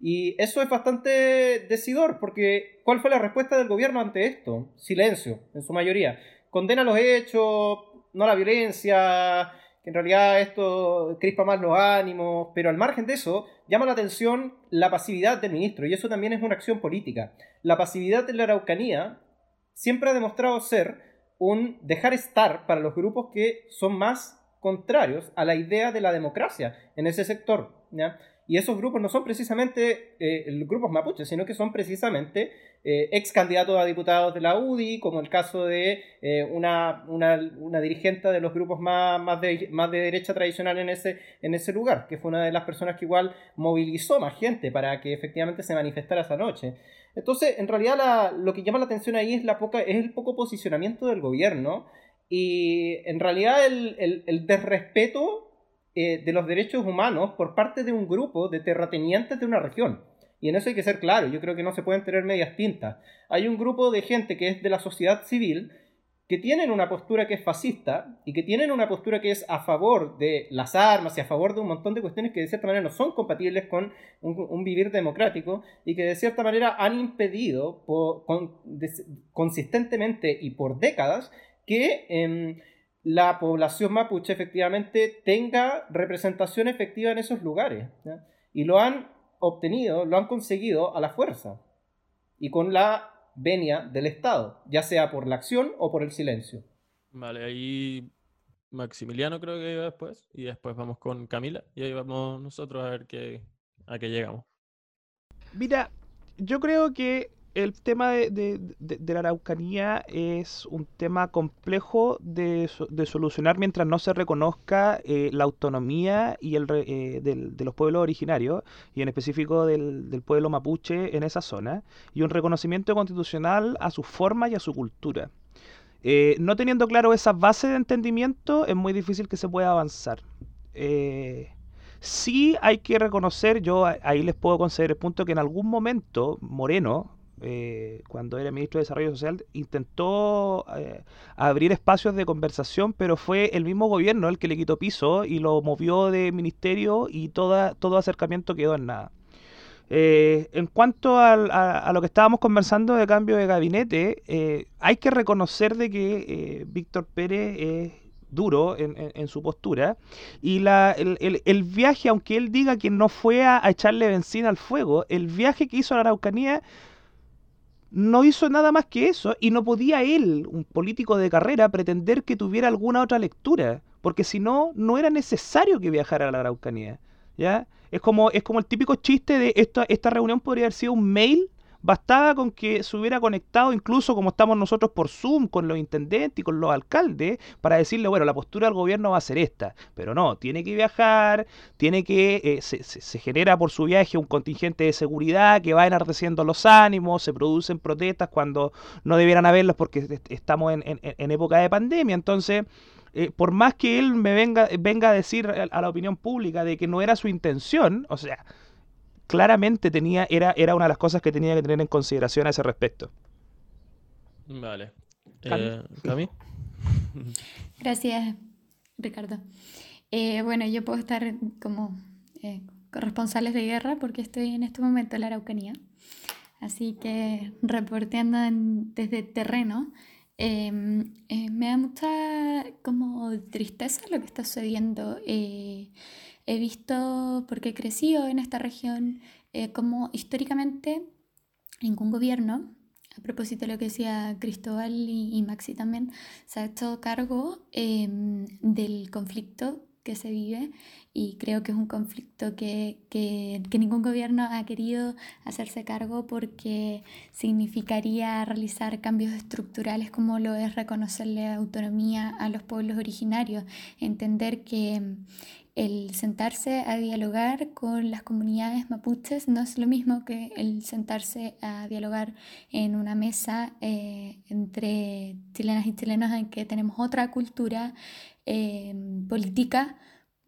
Y eso es bastante decidor, porque ¿cuál fue la respuesta del gobierno ante esto? Silencio, en su mayoría. Condena los hechos, no la violencia, que en realidad esto crispa más los ánimos, pero al margen de eso, llama la atención la pasividad del ministro, y eso también es una acción política. La pasividad de la Araucanía siempre ha demostrado ser un dejar estar para los grupos que son más contrarios a la idea de la democracia en ese sector. Y esos grupos no son precisamente eh, grupos mapuches, sino que son precisamente eh, ex candidatos a diputados de la UDI, como el caso de eh, una, una, dirigente de los grupos más, más, de, más de derecha tradicional en ese, en ese lugar, que fue una de las personas que igual movilizó más gente para que efectivamente se manifestara esa noche. Entonces, en realidad lo que llama la atención ahí es, la poca, es el poco posicionamiento del gobierno y en realidad el, el, desrespeto eh, de los derechos humanos por parte de un grupo de terratenientes de una región. Y en eso hay que ser claro, yo creo que no se pueden tener medias tintas. Hay un grupo de gente que es de la sociedad civil que tienen una postura que es fascista y que tienen una postura que es a favor de las armas y a favor de un montón de cuestiones que de cierta manera no son compatibles con un, vivir democrático y que de cierta manera han impedido consistentemente y por décadas que em, la población mapuche efectivamente tenga representación efectiva en esos lugares. Y lo han obtenido, lo han conseguido a la fuerza y con la venia del Estado, ya sea por la acción o por el silencio. Vale, ahí Maximiliano creo que iba después, y después vamos con Camila, y ahí vamos nosotros a ver qué, a qué llegamos. Mira, yo creo que el tema de, la Araucanía es un tema complejo de, solucionar mientras no se reconozca eh, la autonomía y el, eh, de los pueblos originarios, y en específico del, pueblo mapuche en esa zona, y un reconocimiento constitucional a su forma y a su cultura. Eh, no teniendo claro esa base de entendimiento, es muy difícil que se pueda avanzar. sí hay que reconocer, yo ahí les puedo conceder el punto que en algún momento Moreno, eh, cuando era ministro de Desarrollo Social, intentó eh, abrir espacios de conversación, pero fue el mismo gobierno el que le quitó piso y lo movió de ministerio y toda, todo acercamiento quedó en nada. Eh, en cuanto a, lo que estábamos conversando de cambio de gabinete, hay que reconocer de que Víctor Pérez es duro en, su postura y la, el, viaje, aunque él diga que no fue a, a echarle benzina al fuego, el viaje que hizo a la Araucanía no hizo nada más que eso y no podía él, un político de carrera, pretender que tuviera alguna otra lectura, porque si no, no era necesario que viajara a la Araucanía. ¿ya? Es, como, es como el típico chiste de esta, esta reunión podría haber sido un mail bastaba con que se hubiera conectado, incluso como estamos nosotros por Zoom, con los intendentes y con los alcaldes, para decirle, bueno, la postura del gobierno va a ser esta. Pero no, tiene que viajar, tiene que, eh, se, se, genera por su viaje un contingente de seguridad que va enardeciendo los ánimos, se producen protestas cuando no debieran haberlos porque estamos en, en época de pandemia. Entonces, eh, por más que él me venga, venga a decir a, la opinión pública de que no era su intención, o sea, claramente tenía, era, era una de las cosas que tenía que tener en consideración a ese respecto. Vale. Eh, ¿Cami? Gracias, Ricardo. Eh, bueno, yo puedo estar como corresponsales de guerra porque estoy en este momento en la Araucanía. Así que reporteando desde terreno, Em, eh, me da mucha como tristeza lo que está sucediendo. Eh, he visto, porque he crecido en esta región, eh, como históricamente ningún gobierno, a propósito de lo que decía Cristóbal y, Maxi también, se ha hecho cargo em, del conflicto que se vive y creo que es un conflicto que, que, ningún gobierno ha querido hacerse cargo porque significaría realizar cambios estructurales como lo es reconocerle autonomía a los pueblos originarios, entender que el sentarse a dialogar con las comunidades mapuches no es lo mismo que el sentarse a dialogar en una mesa eh, entre chilenas y chilenos en que tenemos otra cultura eh, política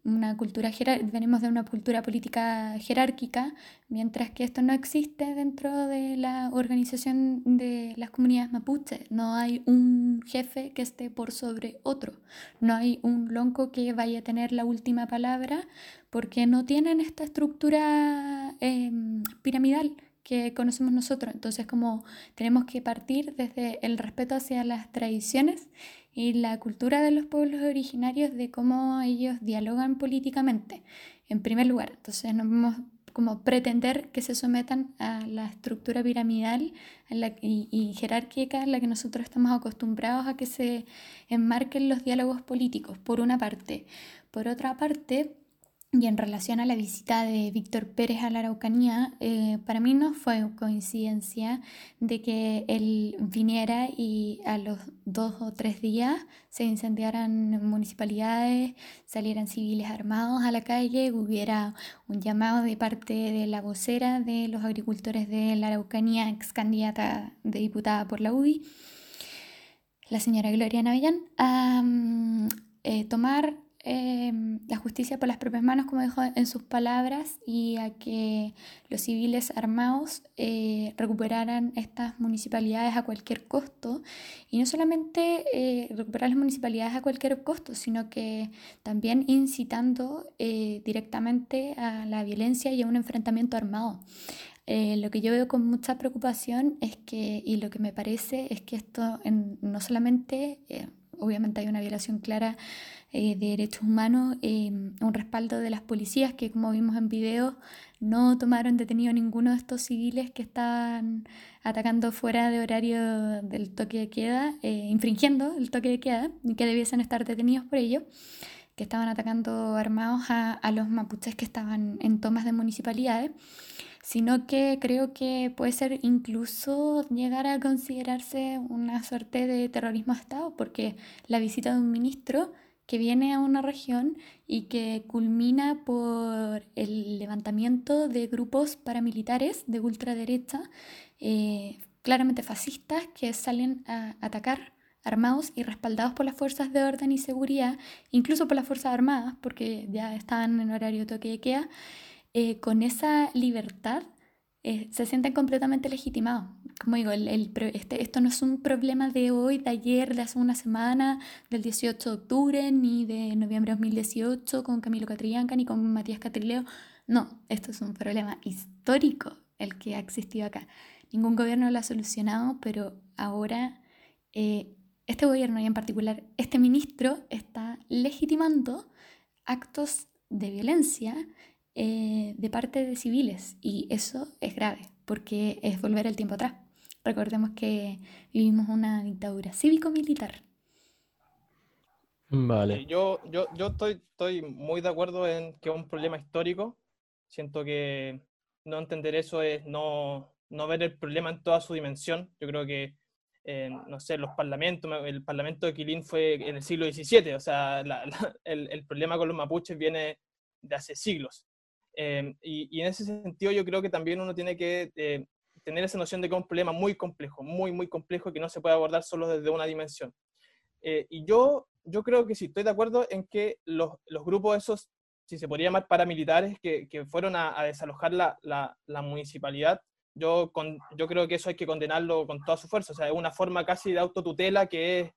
una cultura venimos de una cultura política jerárquica, mientras que esto no existe dentro de la organización de las comunidades mapuches. No hay un jefe que esté por sobre otro. No hay un lonco que vaya a tener la última palabra porque no tienen esta estructura em, piramidal que conocemos nosotros. Entonces, como tenemos que partir desde el respeto hacia las tradiciones y la cultura de los pueblos originarios de cómo ellos dialogan políticamente, en primer lugar. Entonces no podemos como pretender que se sometan a la estructura piramidal y, y, jerárquica en la que nosotros estamos acostumbrados a que se enmarquen los diálogos políticos, por una parte. Por otra parte, y en relación a la visita de Víctor Pérez a la Araucanía, eh, para mí no fue coincidencia de que él viniera y a los dos o tres días se incendiaran municipalidades, salieran civiles armados a la calle, hubiera un llamado de parte de la vocera de los agricultores de la Araucanía, ex candidata de diputada por la UDI, la señora Gloria Navellán, a mm, eh, tomar Em, la justicia por las propias manos, como dijo en sus palabras, y a que los civiles armados eh, recuperaran estas municipalidades a cualquier costo. Y no solamente eh, recuperar las municipalidades a cualquier costo, sino que también incitando eh, directamente a la violencia y a un enfrentamiento armado. lo que yo veo con mucha preocupación es que, y lo que me parece es que esto no solamente, obviamente hay una violación clara eh, de derechos humanos, eh, un respaldo de las policías que como vimos en video no tomaron detenido ninguno de estos civiles que estaban atacando fuera de horario del toque de queda, eh, infringiendo el toque de queda y que debiesen estar detenidos por ello, que estaban atacando armados a, a los mapuches que estaban en tomas de municipalidades sino que creo que puede ser incluso llegar a considerarse una suerte de terrorismo de Estado, porque la visita de un ministro que viene a una región y que culmina por el levantamiento de grupos paramilitares de ultraderecha, eh, claramente fascistas, que salen a atacar armados y respaldados por las fuerzas de orden y seguridad, incluso por las Fuerzas Armadas, porque ya están en horario toque de queda, eh, con esa libertad eh, se sienten completamente legitimados. Como digo, el, este, esto no es un problema de hoy, de ayer, de hace una semana, del 18 de octubre, ni de noviembre de 2018 con Camilo Catrillanca, ni con Matías Catrileo. No, esto es un problema histórico el que ha existido acá. Ningún gobierno lo ha solucionado, pero ahora eh, este gobierno y en particular este ministro está legitimando actos de violencia eh, de parte de civiles y eso es grave porque es volver el tiempo atrás. Recordemos que vivimos una dictadura cívico-militar. Vale. Yo, yo, yo estoy, estoy muy de acuerdo en que es un problema histórico. Siento que no entender eso es no, no ver el problema en toda su dimensión. Yo creo que, eh, no sé, los parlamentos, el parlamento de Quilín fue en el siglo XVII, o sea, el, el, problema con los mapuches viene de hace siglos. Eh, y, y, en ese sentido yo creo que también uno tiene que eh, tener esa noción de que es un problema muy complejo, muy, muy complejo, que no se puede abordar solo desde una dimensión. y yo, yo creo que sí, estoy de acuerdo en que los, los grupos esos, si se podría llamar paramilitares, que, que fueron a, a desalojar la, la, la, municipalidad, yo, con, yo creo que eso hay que condenarlo con toda su fuerza. O sea, es una forma casi de autotutela que es,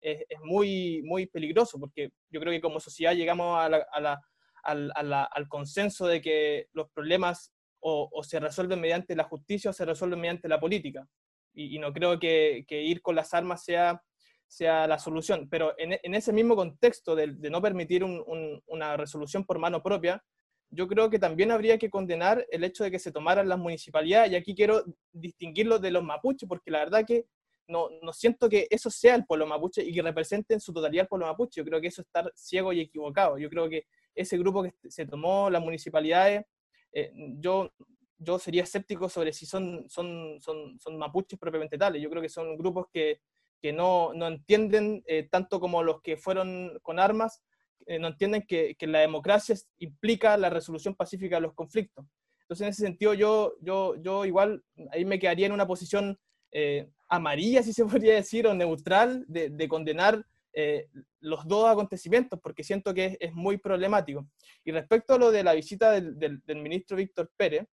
es, es muy, muy peligroso, porque yo creo que como sociedad llegamos a la, a la, al, al, consenso de que los problemas o, o, se resuelven mediante la justicia o se resuelven mediante la política. Y, y no creo que, que, ir con las armas sea, sea la solución. Pero en, en ese mismo contexto de, de no permitir un, un, una resolución por mano propia, yo creo que también habría que condenar el hecho de que se tomaran las municipalidades, y aquí quiero distinguirlo de los mapuches, porque la verdad que no, no siento que eso sea el pueblo mapuche y que represente en su totalidad el pueblo mapuche, yo creo que eso es estar ciego y equivocado, yo creo que ese grupo que se tomó las municipalidades, eh, yo, yo sería escéptico sobre si son, son, son, son mapuches propiamente tales, yo creo que son grupos que, que no, no entienden eh, tanto como los que fueron con armas, eh, no entienden que, que, la democracia implica la resolución pacífica de los conflictos. Entonces, en ese sentido, yo, yo, yo igual ahí me quedaría en una posición eh, amarilla, si se podría decir, o neutral, de, de condenar eh, los dos acontecimientos, porque siento que es, es, muy problemático. Y respecto a lo de la visita del, del, del ministro Víctor Pérez,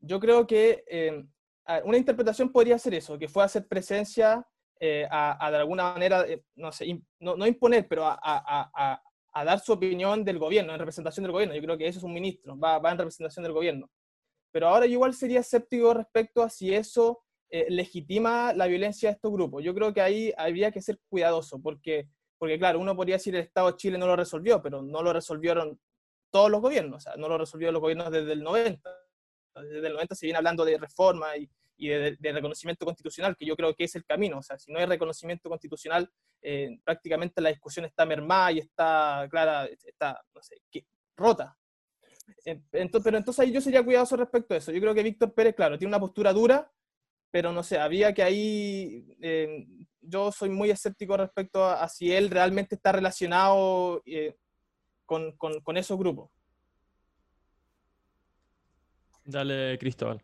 yo creo que eh, una interpretación podría ser eso, que fue hacer presencia eh, a, a, de alguna manera, eh, no sé, in, no, no, imponer, pero a, a, a, dar su opinión del gobierno, en representación del gobierno. Yo creo que eso es un ministro, va, va en representación del gobierno. Pero ahora yo igual sería escéptico respecto a si eso eh, legitima la violencia de estos grupos. Yo creo que ahí habría que ser cuidadoso, porque, porque claro, uno podría decir el Estado de Chile no lo resolvió, pero no lo resolvieron todos los gobiernos, o sea, no lo resolvieron los gobiernos desde el 90. Desde el 90 se viene hablando de reforma y, y de, reconocimiento constitucional, que yo creo que es el camino. O sea, si no hay reconocimiento constitucional, eh, prácticamente la discusión está mermada y está, clara, está, no sé, que, rota. Entonces, pero entonces ahí yo sería cuidadoso respecto a eso. Yo creo que Víctor Pérez, claro, tiene una postura dura, pero no sé, había que ahí, eh, yo soy muy escéptico respecto a, a, si él realmente está relacionado eh, con, con, con esos grupos. Dale, Cristóbal.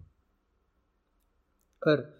A ver,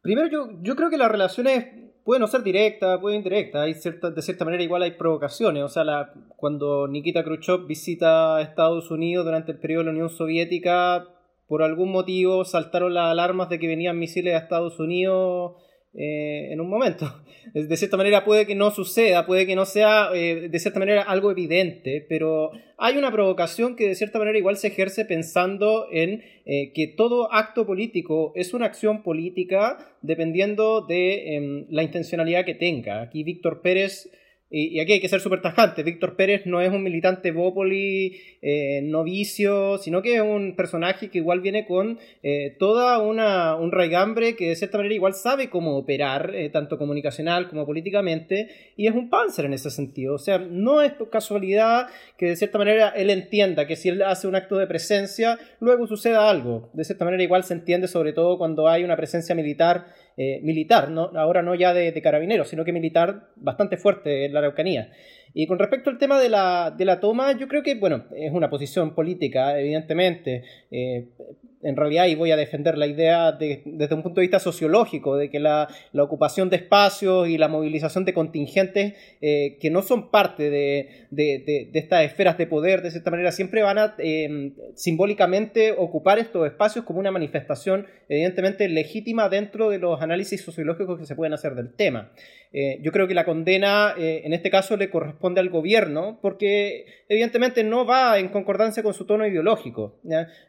primero yo, yo creo que las relaciones pueden no ser directas, pueden indirectas, hay cierta, de cierta manera igual hay provocaciones, o sea, la, cuando Nikita Khrushchev visita Estados Unidos durante el periodo de la Unión Soviética, por algún motivo saltaron las alarmas de que venían misiles a Estados Unidos eh, en un momento. De cierta manera puede que no suceda, puede que no sea eh, de cierta manera algo evidente, pero hay una provocación que de cierta manera igual se ejerce pensando en eh, que todo acto político es una acción política dependiendo de eh, la intencionalidad que tenga. Aquí Víctor Pérez y, aquí hay que ser súper tajante. Víctor Pérez no es un militante Bópoli eh, novicio, sino que es un personaje que igual viene con eh, toda una, un raigambre que de cierta manera igual sabe cómo operar, eh, tanto comunicacional como políticamente, y es un panzer en ese sentido. O sea, no es casualidad que de cierta manera él entienda que si él hace un acto de presencia, luego suceda algo. De cierta manera igual se entiende sobre todo cuando hay una presencia militar eh, militar, ¿no? ahora no ya de, carabineros, sino que militar bastante fuerte en la Araucanía. Y con respecto al tema de la, de la toma, yo creo que, bueno, es una posición política, evidentemente. Eh, en realidad, y voy a defender la idea de, desde un punto de vista sociológico, de que la, la ocupación de espacios y la movilización de contingentes eh, que no son parte de, de, de, estas esferas de poder, de cierta manera, siempre van a eh, simbólicamente ocupar estos espacios como una manifestación, evidentemente, legítima dentro de los análisis sociológicos que se pueden hacer del tema. Eh, yo creo que la condena, eh, en este caso, le corresponde al gobierno, porque evidentemente no va en concordancia con su tono ideológico.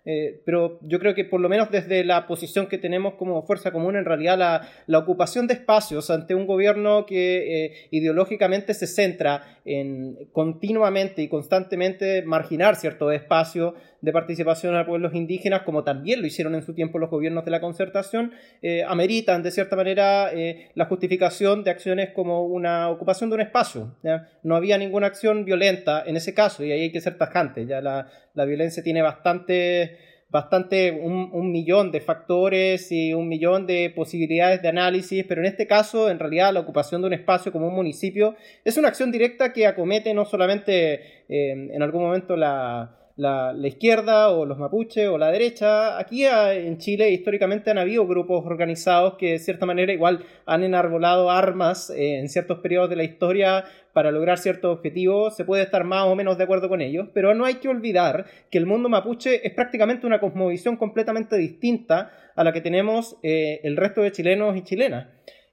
Eh, pero yo creo que por lo menos desde la posición que tenemos como fuerza común, en realidad la, la ocupación de espacios ante un gobierno que eh, ideológicamente se centra en continuamente y constantemente marginar ciertos espacios de participación a pueblos indígenas, como también lo hicieron en su tiempo los gobiernos de la concertación, eh, ameritan de cierta manera eh, la justificación de acciones como una ocupación de un espacio. No había ninguna acción violenta en ese caso, y ahí hay que ser tajante. Ya la, la violencia tiene bastante bastante un, millón de factores y un millón de posibilidades de análisis, pero en este caso, en realidad, la ocupación de un espacio como un municipio es una acción directa que acomete no solamente eh, en algún momento la, la, izquierda o los mapuches o la derecha. Aquí ah, en Chile históricamente han habido grupos organizados que de cierta manera igual han enarbolado armas eh, en ciertos periodos de la historia para lograr ciertos objetivos. Se puede estar más o menos de acuerdo con ellos, pero no hay que olvidar que el mundo mapuche es prácticamente una cosmovisión completamente distinta a la que tenemos eh, el resto de chilenos y chilenas.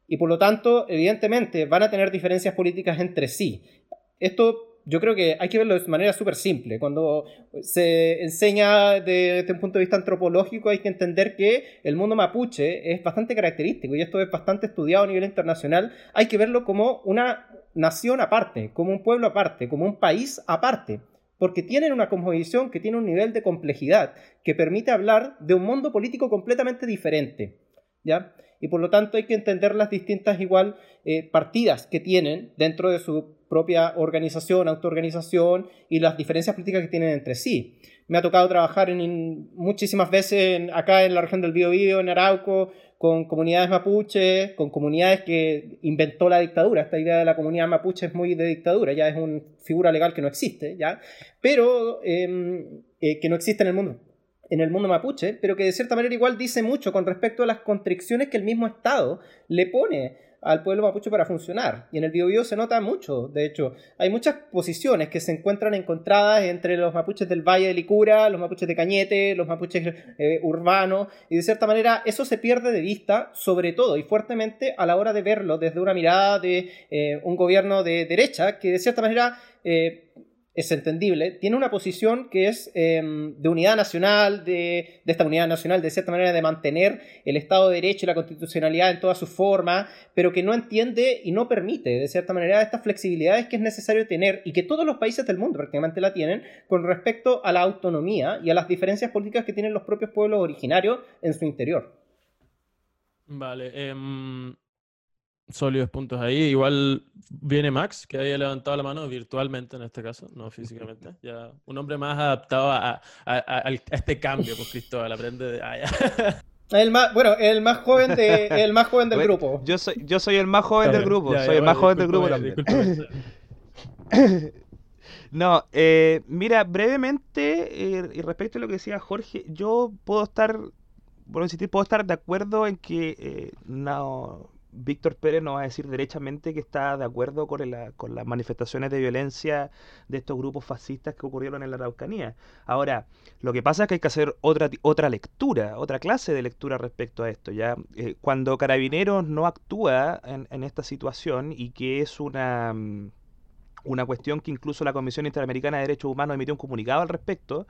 Y por lo tanto, evidentemente, van a tener diferencias políticas entre sí. Esto yo creo que hay que verlo de manera súper simple. Cuando se enseña desde un punto de vista antropológico, hay que entender que el mundo mapuche es bastante característico y esto es bastante estudiado a nivel internacional. Hay que verlo como una nación aparte, como un pueblo aparte, como un país aparte. Porque tienen una composición que tiene un nivel de complejidad que permite hablar de un mundo político completamente diferente. ¿Ya? y por lo tanto hay que entender las distintas igual eh, partidas que tienen dentro de su propia organización, autoorganización y las diferencias políticas que tienen entre sí. Me ha tocado trabajar en, muchísimas veces acá en la región del Biobío, en Arauco, con comunidades mapuches, con comunidades que inventó la dictadura. Esta idea de la comunidad mapuche es muy de dictadura, ya es una figura legal que no existe, ¿ya? Pero em, eh, que no existe en el mundo en el mundo mapuche, pero que de cierta manera igual dice mucho con respecto a las constricciones que el mismo Estado le pone al pueblo mapuche para funcionar. Y en el Biobío se nota mucho, de hecho, hay muchas posiciones que se encuentran encontradas entre los mapuches del Valle de Licura, los mapuches de Cañete, los mapuches eh, urbanos, y de cierta manera eso se pierde de vista, sobre todo y fuertemente a la hora de verlo desde una mirada de eh, un gobierno de derecha, que de cierta manera... Eh, es entendible, tiene una posición que es em, de unidad nacional, de, esta unidad nacional, de cierta manera de mantener el Estado de Derecho y la constitucionalidad en toda su forma, pero que no entiende y no permite, de cierta manera, estas flexibilidades que es necesario tener y que todos los países del mundo prácticamente la tienen con respecto a la autonomía y a las diferencias políticas que tienen los propios pueblos originarios en su interior. Vale. Eh, sólidos puntos ahí. Igual viene Max, que había levantado la mano virtualmente en este caso, no físicamente. Ya un hombre más adaptado a, este cambio, pues Cristóbal, aprende de... Ah, el más, bueno, el más joven de, el más joven del grupo. Yo soy, yo soy el más joven del grupo. soy el más joven del grupo no, eh, mira, brevemente, eh, y respecto a lo que decía Jorge, yo puedo estar, por insistir, puedo estar de acuerdo en que eh, no Víctor Pérez nos va a decir derechamente que está de acuerdo con, con, las manifestaciones de violencia de estos grupos fascistas que ocurrieron en la Araucanía. Ahora, lo que pasa es que hay que hacer otra, otra lectura, otra clase de lectura respecto a esto. ¿ya? Eh, cuando Carabineros no actúa en, esta situación y que es una, mm, una cuestión que incluso la Comisión Interamericana de Derechos Humanos emitió un comunicado al respecto,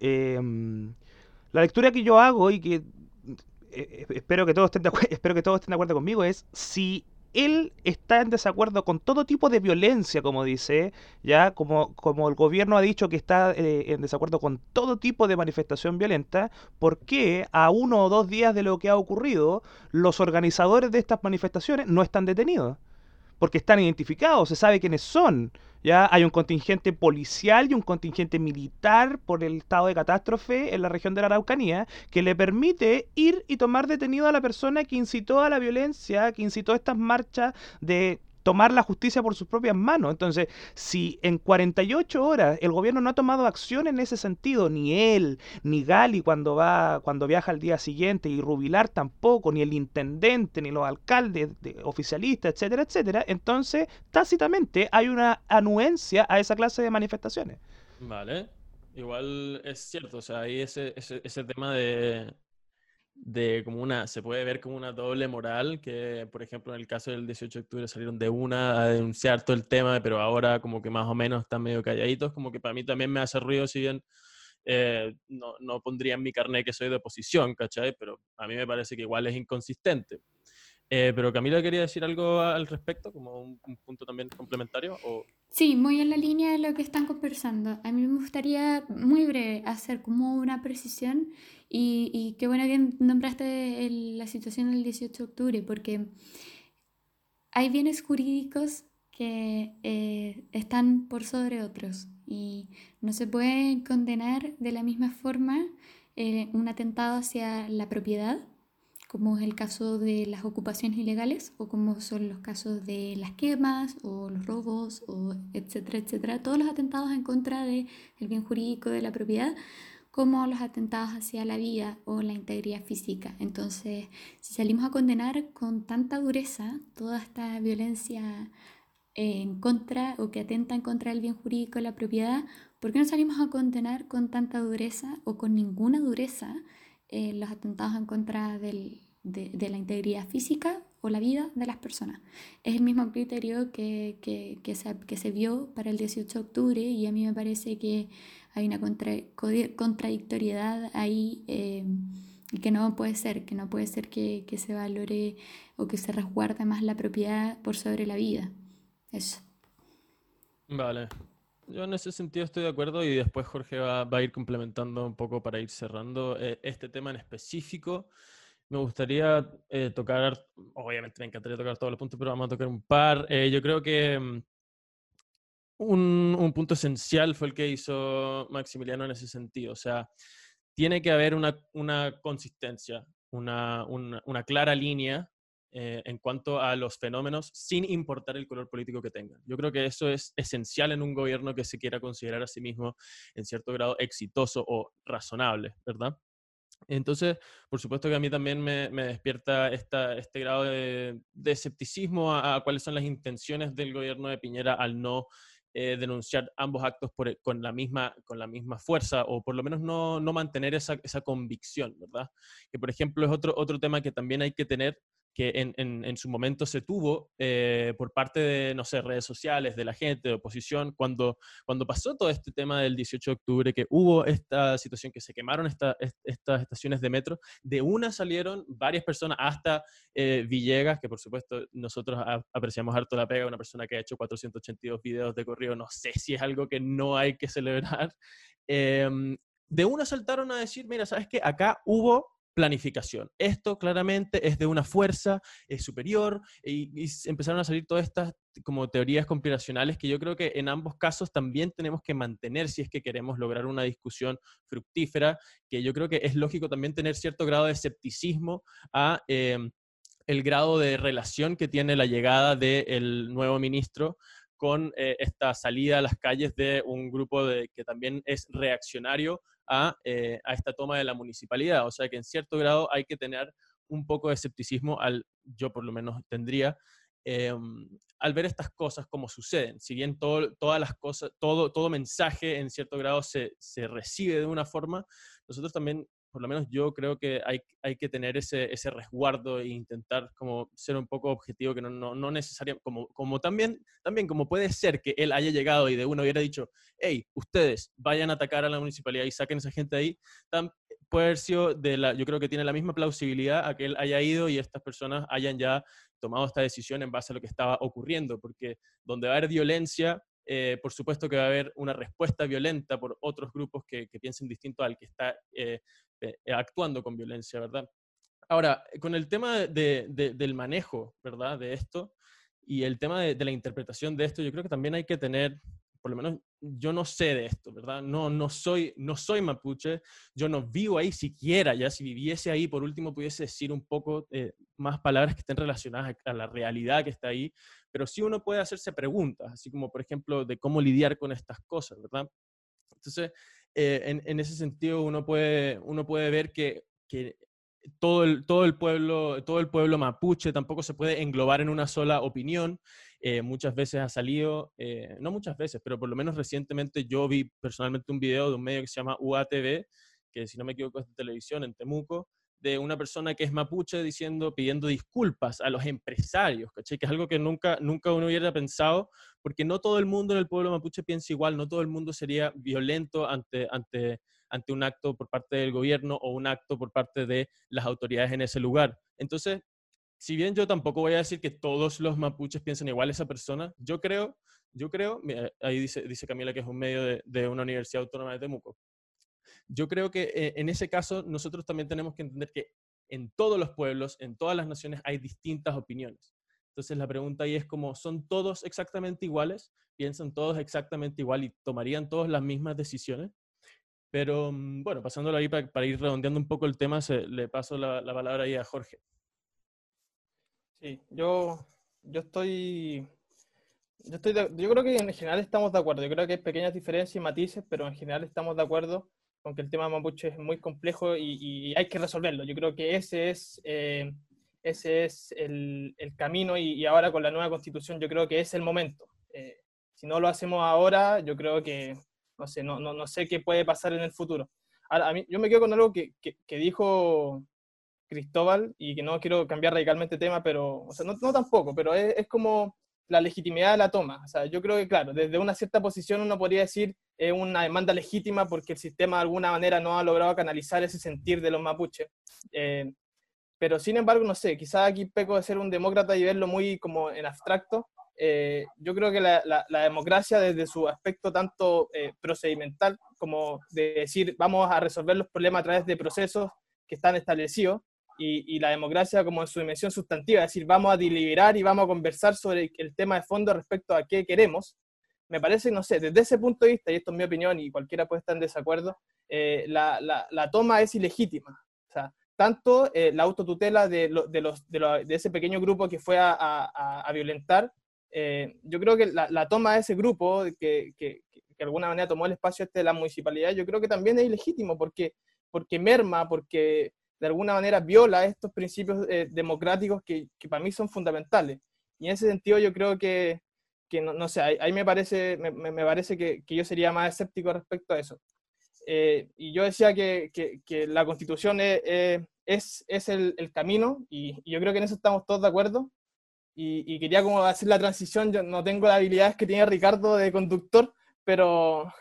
eh, mm, la lectura que yo hago y que eh, espero, que todos estén de espero que todos estén de acuerdo conmigo, es si él está en desacuerdo con todo tipo de violencia, como dice, ya como, como el gobierno ha dicho que está eh, en desacuerdo con todo tipo de manifestación violenta, ¿por qué a uno o dos días de lo que ha ocurrido los organizadores de estas manifestaciones no están detenidos? Porque están identificados, se sabe quiénes son. Ya hay un contingente policial y un contingente militar por el estado de catástrofe en la región de la Araucanía que le permite ir y tomar detenido a la persona que incitó a la violencia, que incitó estas marchas de tomar la justicia por sus propias manos. Entonces, si en 48 horas el gobierno no ha tomado acción en ese sentido, ni él, ni Gali cuando va, cuando viaja al día siguiente, y Rubilar tampoco, ni el intendente, ni los alcaldes oficialistas, etcétera, etcétera, entonces tácitamente hay una anuencia a esa clase de manifestaciones. Vale. Igual es cierto, o sea, ahí ese, ese, ese tema de, de como una, se puede ver como una doble moral, que por ejemplo en el caso del 18 de octubre salieron de una a denunciar todo el tema, pero ahora como que más o menos están medio calladitos, como que para mí también me hace ruido, si bien eh, no, no, pondría en mi carnet que soy de oposición, ¿cachai? Pero a mí me parece que igual es inconsistente. Eh, pero Camila quería decir algo al respecto, como un, punto también complementario. ¿o? Sí, muy en la línea de lo que están conversando. A mí me gustaría muy breve hacer como una precisión y, y qué bueno que nombraste la situación del 18 de octubre, porque hay bienes jurídicos que eh, están por sobre otros y no se pueden condenar de la misma forma eh, un atentado hacia la propiedad, como es el caso de las ocupaciones ilegales o como son los casos de las quemas o los robos, o etcétera, etcétera. Todos los atentados en contra del bien jurídico de la propiedad como los atentados hacia la vida o la integridad física. Entonces, si salimos a condenar con tanta dureza toda esta violencia en contra o que atenta en contra del bien jurídico de la propiedad, ¿por qué no salimos a condenar con tanta dureza o con ninguna dureza eh, los atentados en contra del, de, de, la integridad física o la vida de las personas? Es el mismo criterio que, que, que, se, que se vio para el 18 de octubre y a mí me parece que hay una contra, contradictoriedad ahí. Eh, que no puede ser, que no puede ser que se valore o que se resguarde más la propiedad por sobre la vida. Eso. Vale. Yo en ese sentido estoy de acuerdo y después Jorge va, va a ir complementando un poco para ir cerrando eh, este tema en específico. Me gustaría eh, tocar, obviamente me encantaría tocar todos los puntos, pero vamos a tocar un par. Eh, yo creo que mm, un, un, punto esencial fue el que hizo Maximiliano en ese sentido. O sea, tiene que haber una, una consistencia, una, una, clara línea eh, en cuanto a los fenómenos sin importar el color político que tengan. Yo creo que eso es esencial en un gobierno que se quiera considerar a sí mismo en cierto grado exitoso o razonable, ¿verdad? Entonces, por supuesto que a mí también me, despierta este grado de, de escepticismo a, cuáles son las intenciones del gobierno de Piñera al no eh, denunciar ambos actos por, e, con, la misma, fuerza o por lo menos no, mantener esa, esa, convicción, ¿verdad? Que por ejemplo es otro tema que también hay que tener que en, en, su momento se tuvo eh, por parte de, no sé, redes sociales, de la gente, de oposición, cuando, cuando pasó todo este tema del 18 de octubre, que hubo esta situación que se quemaron esta, estas estaciones de metro, de una salieron varias personas, hasta eh, Villegas, que por supuesto nosotros apreciamos harto la pega, una persona que ha hecho 482 videos de corrido, no sé si es algo que no hay que celebrar. Eh, de una saltaron a decir, mira, ¿sabes qué? Acá hubo planificación. Esto claramente es de una fuerza superior y, y, empezaron a salir todas estas como teorías conspiracionales que yo creo que en ambos casos también tenemos que mantener si es que queremos lograr una discusión fructífera, que yo creo que es lógico también tener cierto grado de escepticismo a... Eh, el grado de relación que tiene la llegada del nuevo ministro con eh, esta salida a las calles de un grupo de, que también es reaccionario a, eh, a, esta toma de la municipalidad. O sea que en cierto grado hay que tener un poco de escepticismo, al, yo por lo menos tendría, eh, al ver estas cosas como suceden. Si bien todo, todas las cosas, todo, todo mensaje en cierto grado se, se recibe de una forma, nosotros también por lo menos yo creo que hay, hay que tener ese, ese resguardo e intentar como ser un poco objetivo, que no, no, no necesariamente, como, como también, también como puede ser que él haya llegado y de uno hubiera dicho, hey, ustedes vayan a atacar a la municipalidad y saquen a esa gente ahí, tan, puede haber sido de la, yo creo que tiene la misma plausibilidad a que él haya ido y estas personas hayan ya tomado esta decisión en base a lo que estaba ocurriendo, porque donde va a haber violencia, eh, por supuesto que va a haber una respuesta violenta por otros grupos que, que piensen distinto al que está eh, eh, actuando con violencia, ¿verdad? Ahora, con el tema de, de, del manejo, ¿verdad? De esto y el tema de, de, la interpretación de esto, yo creo que también hay que tener, por lo menos yo no sé de esto, ¿verdad? No, no, soy, no soy mapuche, yo no vivo ahí siquiera, ya si viviese ahí, por último, pudiese decir un poco eh, más palabras que estén relacionadas a la realidad que está ahí, pero sí uno puede hacerse preguntas, así como, por ejemplo, de cómo lidiar con estas cosas, ¿verdad? Entonces, eh, en, ese sentido uno puede, uno puede ver que, que todo el, todo, el pueblo, todo el pueblo mapuche tampoco se puede englobar en una sola opinión. Eh, muchas veces ha salido, eh, no muchas veces, pero por lo menos recientemente yo vi personalmente un video de un medio que se llama UATV, que si no me equivoco es de televisión en Temuco, de una persona que es mapuche diciendo, pidiendo disculpas a los empresarios, ¿cachai? Que es algo que nunca, nunca uno hubiera pensado, porque no todo el mundo en el pueblo mapuche piensa igual, no todo el mundo sería violento ante, ante, ante un acto por parte del gobierno o un acto por parte de las autoridades en ese lugar. Entonces, si bien yo tampoco voy a decir que todos los mapuches piensan igual a esa persona, yo creo, yo creo, ahí dice, dice Camila que es un medio de, de una universidad autónoma de Temuco, yo creo que eh, en ese caso nosotros también tenemos que entender que en todos los pueblos, en todas las naciones hay distintas opiniones. Entonces la pregunta ahí es como, ¿son todos exactamente iguales? ¿Piensan todos exactamente igual y tomarían todos las mismas decisiones? Pero mm, bueno, pasándolo ahí para, ir redondeando un poco el tema, le paso la, palabra ahí a Jorge. Sí, yo, yo estoy yo, estoy yo creo que en general estamos de acuerdo. Yo creo que hay pequeñas diferencias y matices, pero en general estamos de acuerdo con que el tema mapuche es muy complejo y, hay que resolverlo. Yo creo que ese es, eh, ese es el, el camino y, ahora con la nueva constitución yo creo que es el momento. Eh, si no lo hacemos ahora, yo creo que no sé, no, no, no, sé qué puede pasar en el futuro. Ahora, a mí, yo me quedo con algo que, que, que dijo Cristóbal y que no quiero cambiar radicalmente de tema, pero, o sea, no, no tampoco, pero es, es como la legitimidad de la toma. O sea, yo creo que, claro, desde una cierta posición uno podría decir es una demanda legítima porque el sistema de alguna manera no ha logrado canalizar ese sentir de los mapuches. Eh, pero sin embargo, no sé, quizás aquí peco de ser un demócrata y verlo muy como en abstracto. Eh, yo creo que la, la, democracia desde su aspecto tanto eh, procedimental como de decir vamos a resolver los problemas a través de procesos que están establecidos, y, la democracia como en su dimensión sustantiva, es decir, vamos a deliberar y vamos a conversar sobre el tema de fondo respecto a qué queremos, me parece, no sé, desde ese punto de vista, y esto es mi opinión y cualquiera puede estar en desacuerdo, eh, la, la, toma es ilegítima. O sea, tanto eh, la autotutela de, de, los, de, ese pequeño grupo que fue a, a, a violentar, eh, yo creo que la, la, toma de ese grupo que, que, que, de alguna manera tomó el espacio este de la municipalidad, yo creo que también es ilegítimo porque, porque merma, porque de alguna manera viola estos principios eh, democráticos que, que, para mí son fundamentales. Y en ese sentido yo creo que, que no, no, sé, ahí, me parece, me, me parece que, que, yo sería más escéptico respecto a eso. Eh, y yo decía que, la constitución es, es, es el, camino y, yo creo que en eso estamos todos de acuerdo. Y, y, quería como hacer la transición, yo no tengo las habilidades que tiene Ricardo de conductor, pero,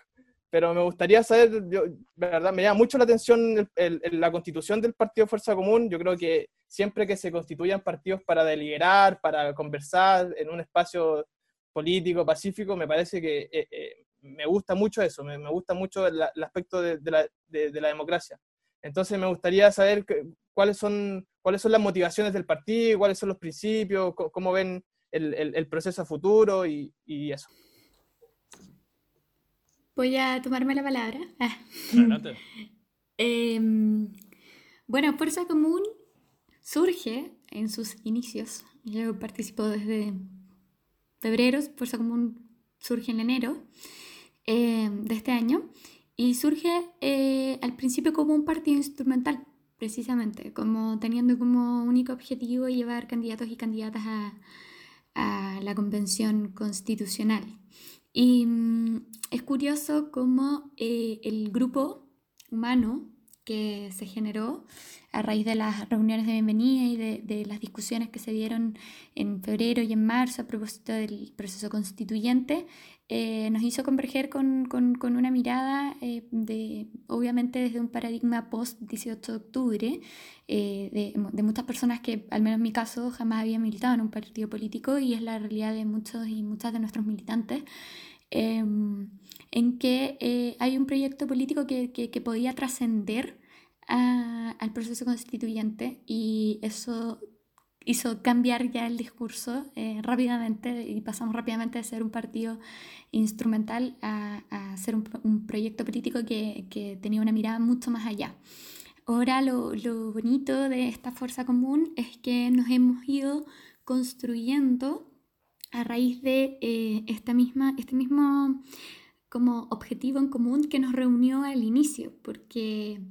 pero me gustaría saber, yo, verdad, me llama mucho la atención la constitución del Partido Fuerza Común. Yo creo que siempre que se constituyan partidos para deliberar, para conversar en un espacio político, pacífico, me parece que eh, eh, me gusta mucho eso, me, gusta mucho el, aspecto de, la, de, la, democracia. Entonces me gustaría saber cuáles son, cuáles son las motivaciones del partido, cuáles son los principios, cómo ven el, proceso a futuro y eso. Voy a tomarme la palabra. Ah. Em, bueno, Fuerza Común surge en sus inicios. Yo participo desde febrero, Fuerza Común surge en enero em, de este año y surge eh, al principio como un partido instrumental, precisamente, como teniendo como único objetivo llevar candidatos y candidatas a, a la convención constitucional. Y mm, es curioso cómo eh, el grupo humano que se generó a raíz de las reuniones de bienvenida y de, de, las discusiones que se dieron en febrero y en marzo a propósito del proceso constituyente, eh, nos hizo converger con, con, con una mirada, eh, de, obviamente desde un paradigma post-18 de octubre, de, de, muchas personas que, al menos en mi caso, jamás había militado en un partido político y es la realidad de muchos y muchas de nuestros militantes. En que eh, hay un proyecto político que, que, podía trascender al proceso constituyente y eso hizo cambiar ya el discurso eh, rápidamente y pasamos rápidamente de ser un partido instrumental a, a ser un, un, proyecto político que, que, tenía una mirada mucho más allá. Ahora lo, lo bonito de esta fuerza común es que nos hemos ido construyendo a raíz de eh, esta misma, este mismo como objetivo en común que nos reunió al inicio, porque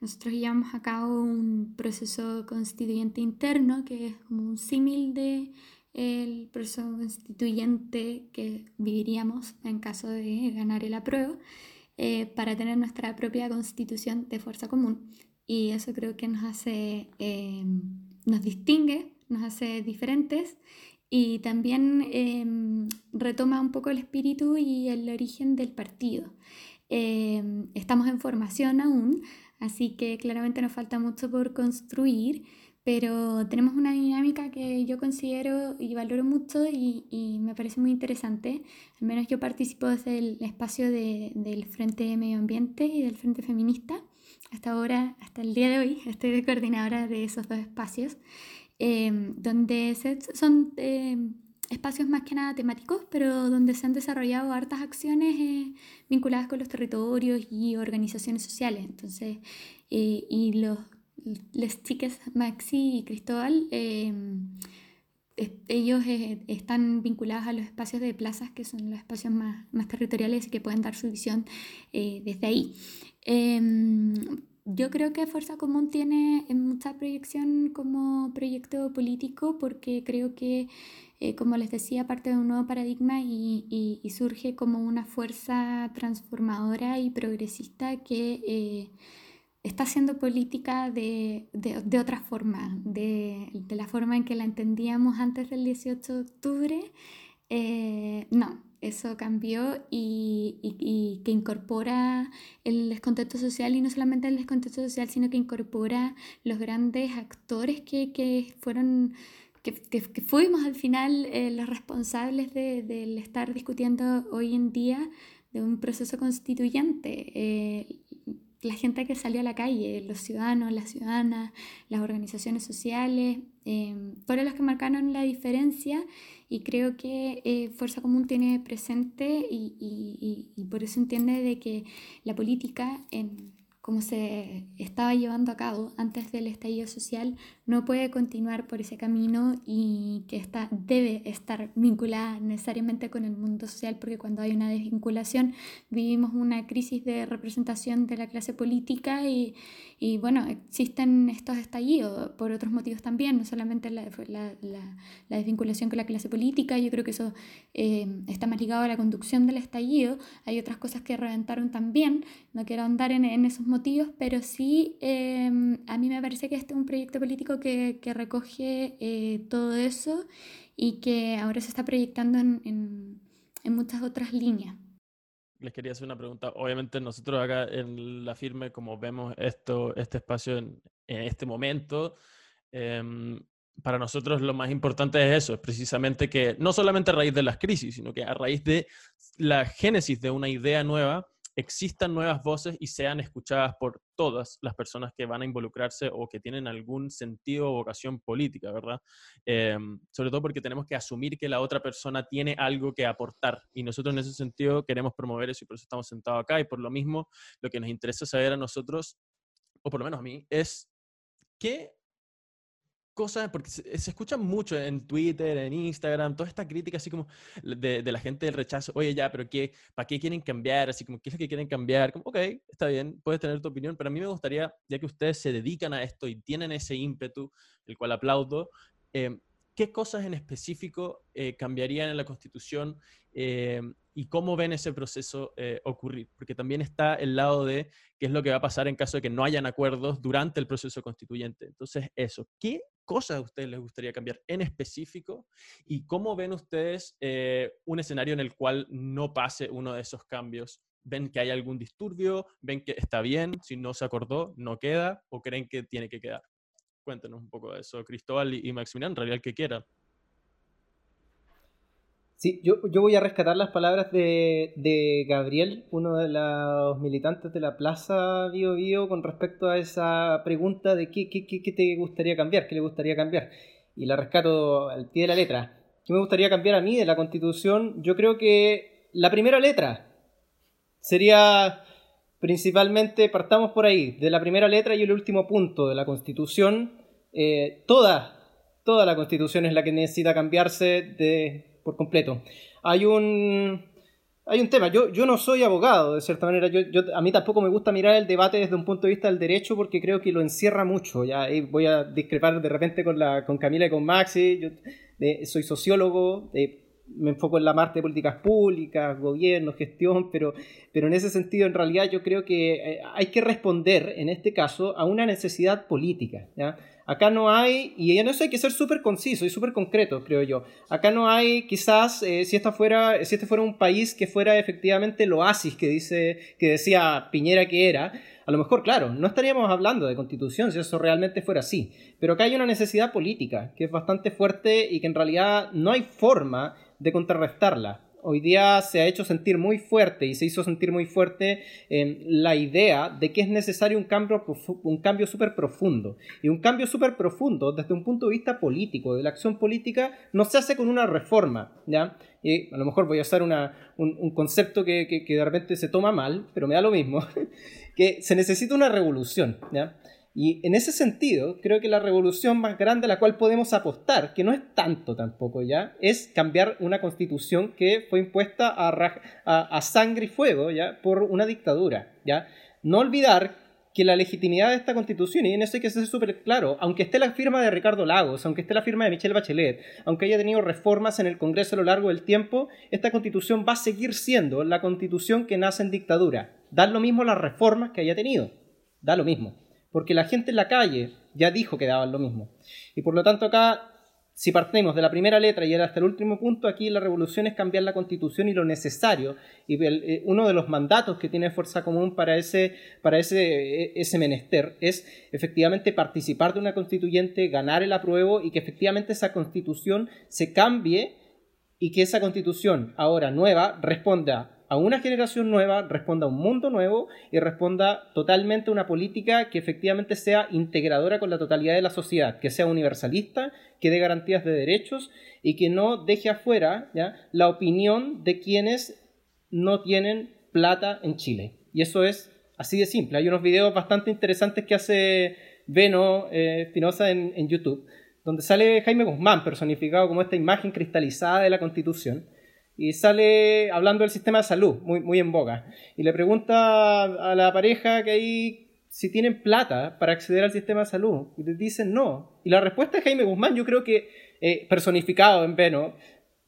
nosotros llevamos a cabo un proceso constituyente interno que es como un símil de el proceso constituyente que viviríamos en caso de ganar el apruebo eh, para tener nuestra propia constitución de fuerza común. Y eso creo que nos hace, eh, nos distingue, nos hace diferentes y también em, retoma un poco el espíritu y el origen del partido. Em, estamos en formación aún, así que claramente nos falta mucho por construir, pero tenemos una dinámica que yo considero y valoro mucho y, y me parece muy interesante. Al menos yo participo desde el espacio de, del Frente de Medio Ambiente y del Frente Feminista. Hasta ahora, hasta el día de hoy, estoy de coordinadora de esos dos espacios. Em, donde son em, espacios más que nada temáticos, pero donde se han desarrollado hartas acciones eh, vinculadas con los territorios y organizaciones sociales. Entonces, eh, y los, les chiques Maxi y Cristóbal, em, ellos eh, están vinculados a los espacios de plazas, que son los espacios más, más territoriales y que pueden dar su visión desde ahí. Em, yo creo que Fuerza Común tiene mucha proyección como proyecto político porque creo que, eh, como les decía, parte de un nuevo paradigma y, surge como una fuerza transformadora y progresista que eh, está haciendo política de, otra forma, de, la forma en que la entendíamos antes del 18 de octubre. Eh, no, eso cambió y, que incorpora el descontexto social y no solamente el descontexto social, sino que incorpora los grandes actores que, fueron, que, fuimos al final eh, los responsables de, estar discutiendo hoy en día de un proceso constituyente. Eh, la gente que salió a la calle, los ciudadanos, las ciudadanas, las organizaciones sociales, eh, fueron los que marcaron la diferencia y creo que eh, Fuerza Común tiene presente y, y, y, por eso entiende de que la política en como se estaba llevando a cabo antes del estallido social, no puede continuar por ese camino y que está, debe estar vinculada necesariamente con el mundo social, porque cuando hay una desvinculación vivimos una crisis de representación de la clase política y, y bueno, existen estos estallidos por otros motivos también, no solamente la, la, la, desvinculación con la clase política, yo creo que eso eh, está más ligado a la conducción del estallido, hay otras cosas que reventaron también, no quiero andar en, en esos motivos, pero sí em, a mí me parece que este es un proyecto político que, que recoge eh, todo eso y que ahora se está proyectando en, en, en, muchas otras líneas. Les quería hacer una pregunta. Obviamente nosotros acá en la firme, como vemos esto, este espacio en, en este momento, eh, para nosotros lo más importante es eso, es precisamente que no solamente a raíz de las crisis, sino que a raíz de la génesis de una idea nueva, existan nuevas voces y sean escuchadas por todas las personas que van a involucrarse o que tienen algún sentido o vocación política, ¿verdad? Em, sobre todo porque tenemos que asumir que la otra persona tiene algo que aportar y nosotros en ese sentido queremos promover eso y por eso estamos sentados acá y por lo mismo lo que nos interesa saber a nosotros, o por lo menos a mí, es qué cosas, porque se, escucha mucho en Twitter, en Instagram, toda esta crítica así como de, de la gente del rechazo, oye ya, pero qué, ¿para qué quieren cambiar? Así como, ¿qué es lo que quieren cambiar? Como, ok, está bien, puedes tener tu opinión, pero a mí me gustaría, ya que ustedes se dedican a esto y tienen ese ímpetu, el cual aplaudo, eh, ¿qué cosas en específico eh, cambiarían en la Constitución eh, y cómo ven ese proceso eh, ocurrir, porque también está el lado de qué es lo que va a pasar en caso de que no hayan acuerdos durante el proceso constituyente. Entonces, eso, ¿qué cosas a ustedes les gustaría cambiar en específico y cómo ven ustedes eh, un escenario en el cual no pase uno de esos cambios? ¿Ven que hay algún disturbio? ¿Ven que está bien? Si no se acordó, no queda o creen que tiene que quedar? Cuéntenos un poco de eso, Cristóbal y, Maximiliano, en realidad el que quiera. Sí, yo, yo, voy a rescatar las palabras de, de, Gabriel, uno de los militantes de la Plaza Bio Bio, con respecto a esa pregunta de qué, qué, qué, te gustaría cambiar, qué le gustaría cambiar. Y la rescato al pie de la letra. ¿Qué me gustaría cambiar a mí de la Constitución? Yo creo que la primera letra sería principalmente, partamos por ahí, de la primera letra y el último punto de la Constitución. Eh, toda, toda la Constitución es la que necesita cambiarse de por completo. Hay un, hay un tema, yo, yo no soy abogado, de cierta manera, a mí tampoco me gusta mirar el debate desde un punto de vista del derecho porque creo que lo encierra mucho, ya voy a discrepar de repente con, la, con Camila y con Maxi, yo soy sociólogo, me enfoco en la parte de políticas públicas, gobierno, gestión, pero, pero en ese sentido en realidad yo creo que eh, hay que responder en este caso a una necesidad política, ¿ya? Acá no hay, y en eso hay que ser súper conciso y súper concreto, creo yo. Acá no hay, quizás, eh, si, esta fuera, si este fuera un país que fuera efectivamente el oasis que, dice, que decía Piñera que era, a lo mejor, claro, no estaríamos hablando de constitución si eso realmente fuera así. Pero acá hay una necesidad política que es bastante fuerte y que en realidad no hay forma de contrarrestarla hoy día se ha hecho sentir muy fuerte y se hizo sentir muy fuerte en la idea de que es necesario un cambio, un cambio súper profundo. Y un cambio súper profundo desde un punto de vista político, de la acción política, no se hace con una reforma, ¿ya? Y a lo mejor voy a usar un, concepto que, que, que de repente se toma mal, pero me da lo mismo, que se necesita una revolución. Y en ese sentido, creo que la revolución más grande a la cual podemos apostar, que no es tanto tampoco ya, es cambiar una constitución que fue impuesta a, sangre y fuego ya por una dictadura. ¿ya? No olvidar que la legitimidad de esta constitución, y en eso hay que ser súper claro, aunque esté la firma de Ricardo Lagos, aunque esté la firma de Michelle Bachelet, aunque haya tenido reformas en el Congreso a lo largo del tiempo, esta constitución va a seguir siendo la constitución que nace en dictadura. Da lo mismo las reformas que haya tenido. Da lo mismo porque la gente en la calle ya dijo que daban lo mismo. Y por lo tanto acá, si partimos de la primera letra y hasta el último punto, aquí la revolución es cambiar la constitución y lo necesario. Y eh, uno de los mandatos que tiene Fuerza Común para ese, para ese, e, ese menester es efectivamente participar de una constituyente, ganar el apruebo y que efectivamente esa constitución se cambie y que esa constitución ahora nueva responda a una generación nueva, responda a un mundo nuevo y responda totalmente a una política que efectivamente sea integradora con la totalidad de la sociedad, que sea universalista, que dé garantías de derechos y que no deje afuera la opinión de quienes no tienen plata en Chile. Y eso es así de simple. Hay unos videos bastante interesantes que hace Beno eh, Espinosa en, en YouTube, donde sale Jaime Guzmán personificado como esta imagen cristalizada de la Constitución y sale hablando del sistema de salud, muy, muy en boga. Y le pregunta a la pareja que ahí si tienen plata para acceder al sistema de salud. Y le dicen no. Y la respuesta de Jaime Guzmán, yo creo que eh, personificado en Beno,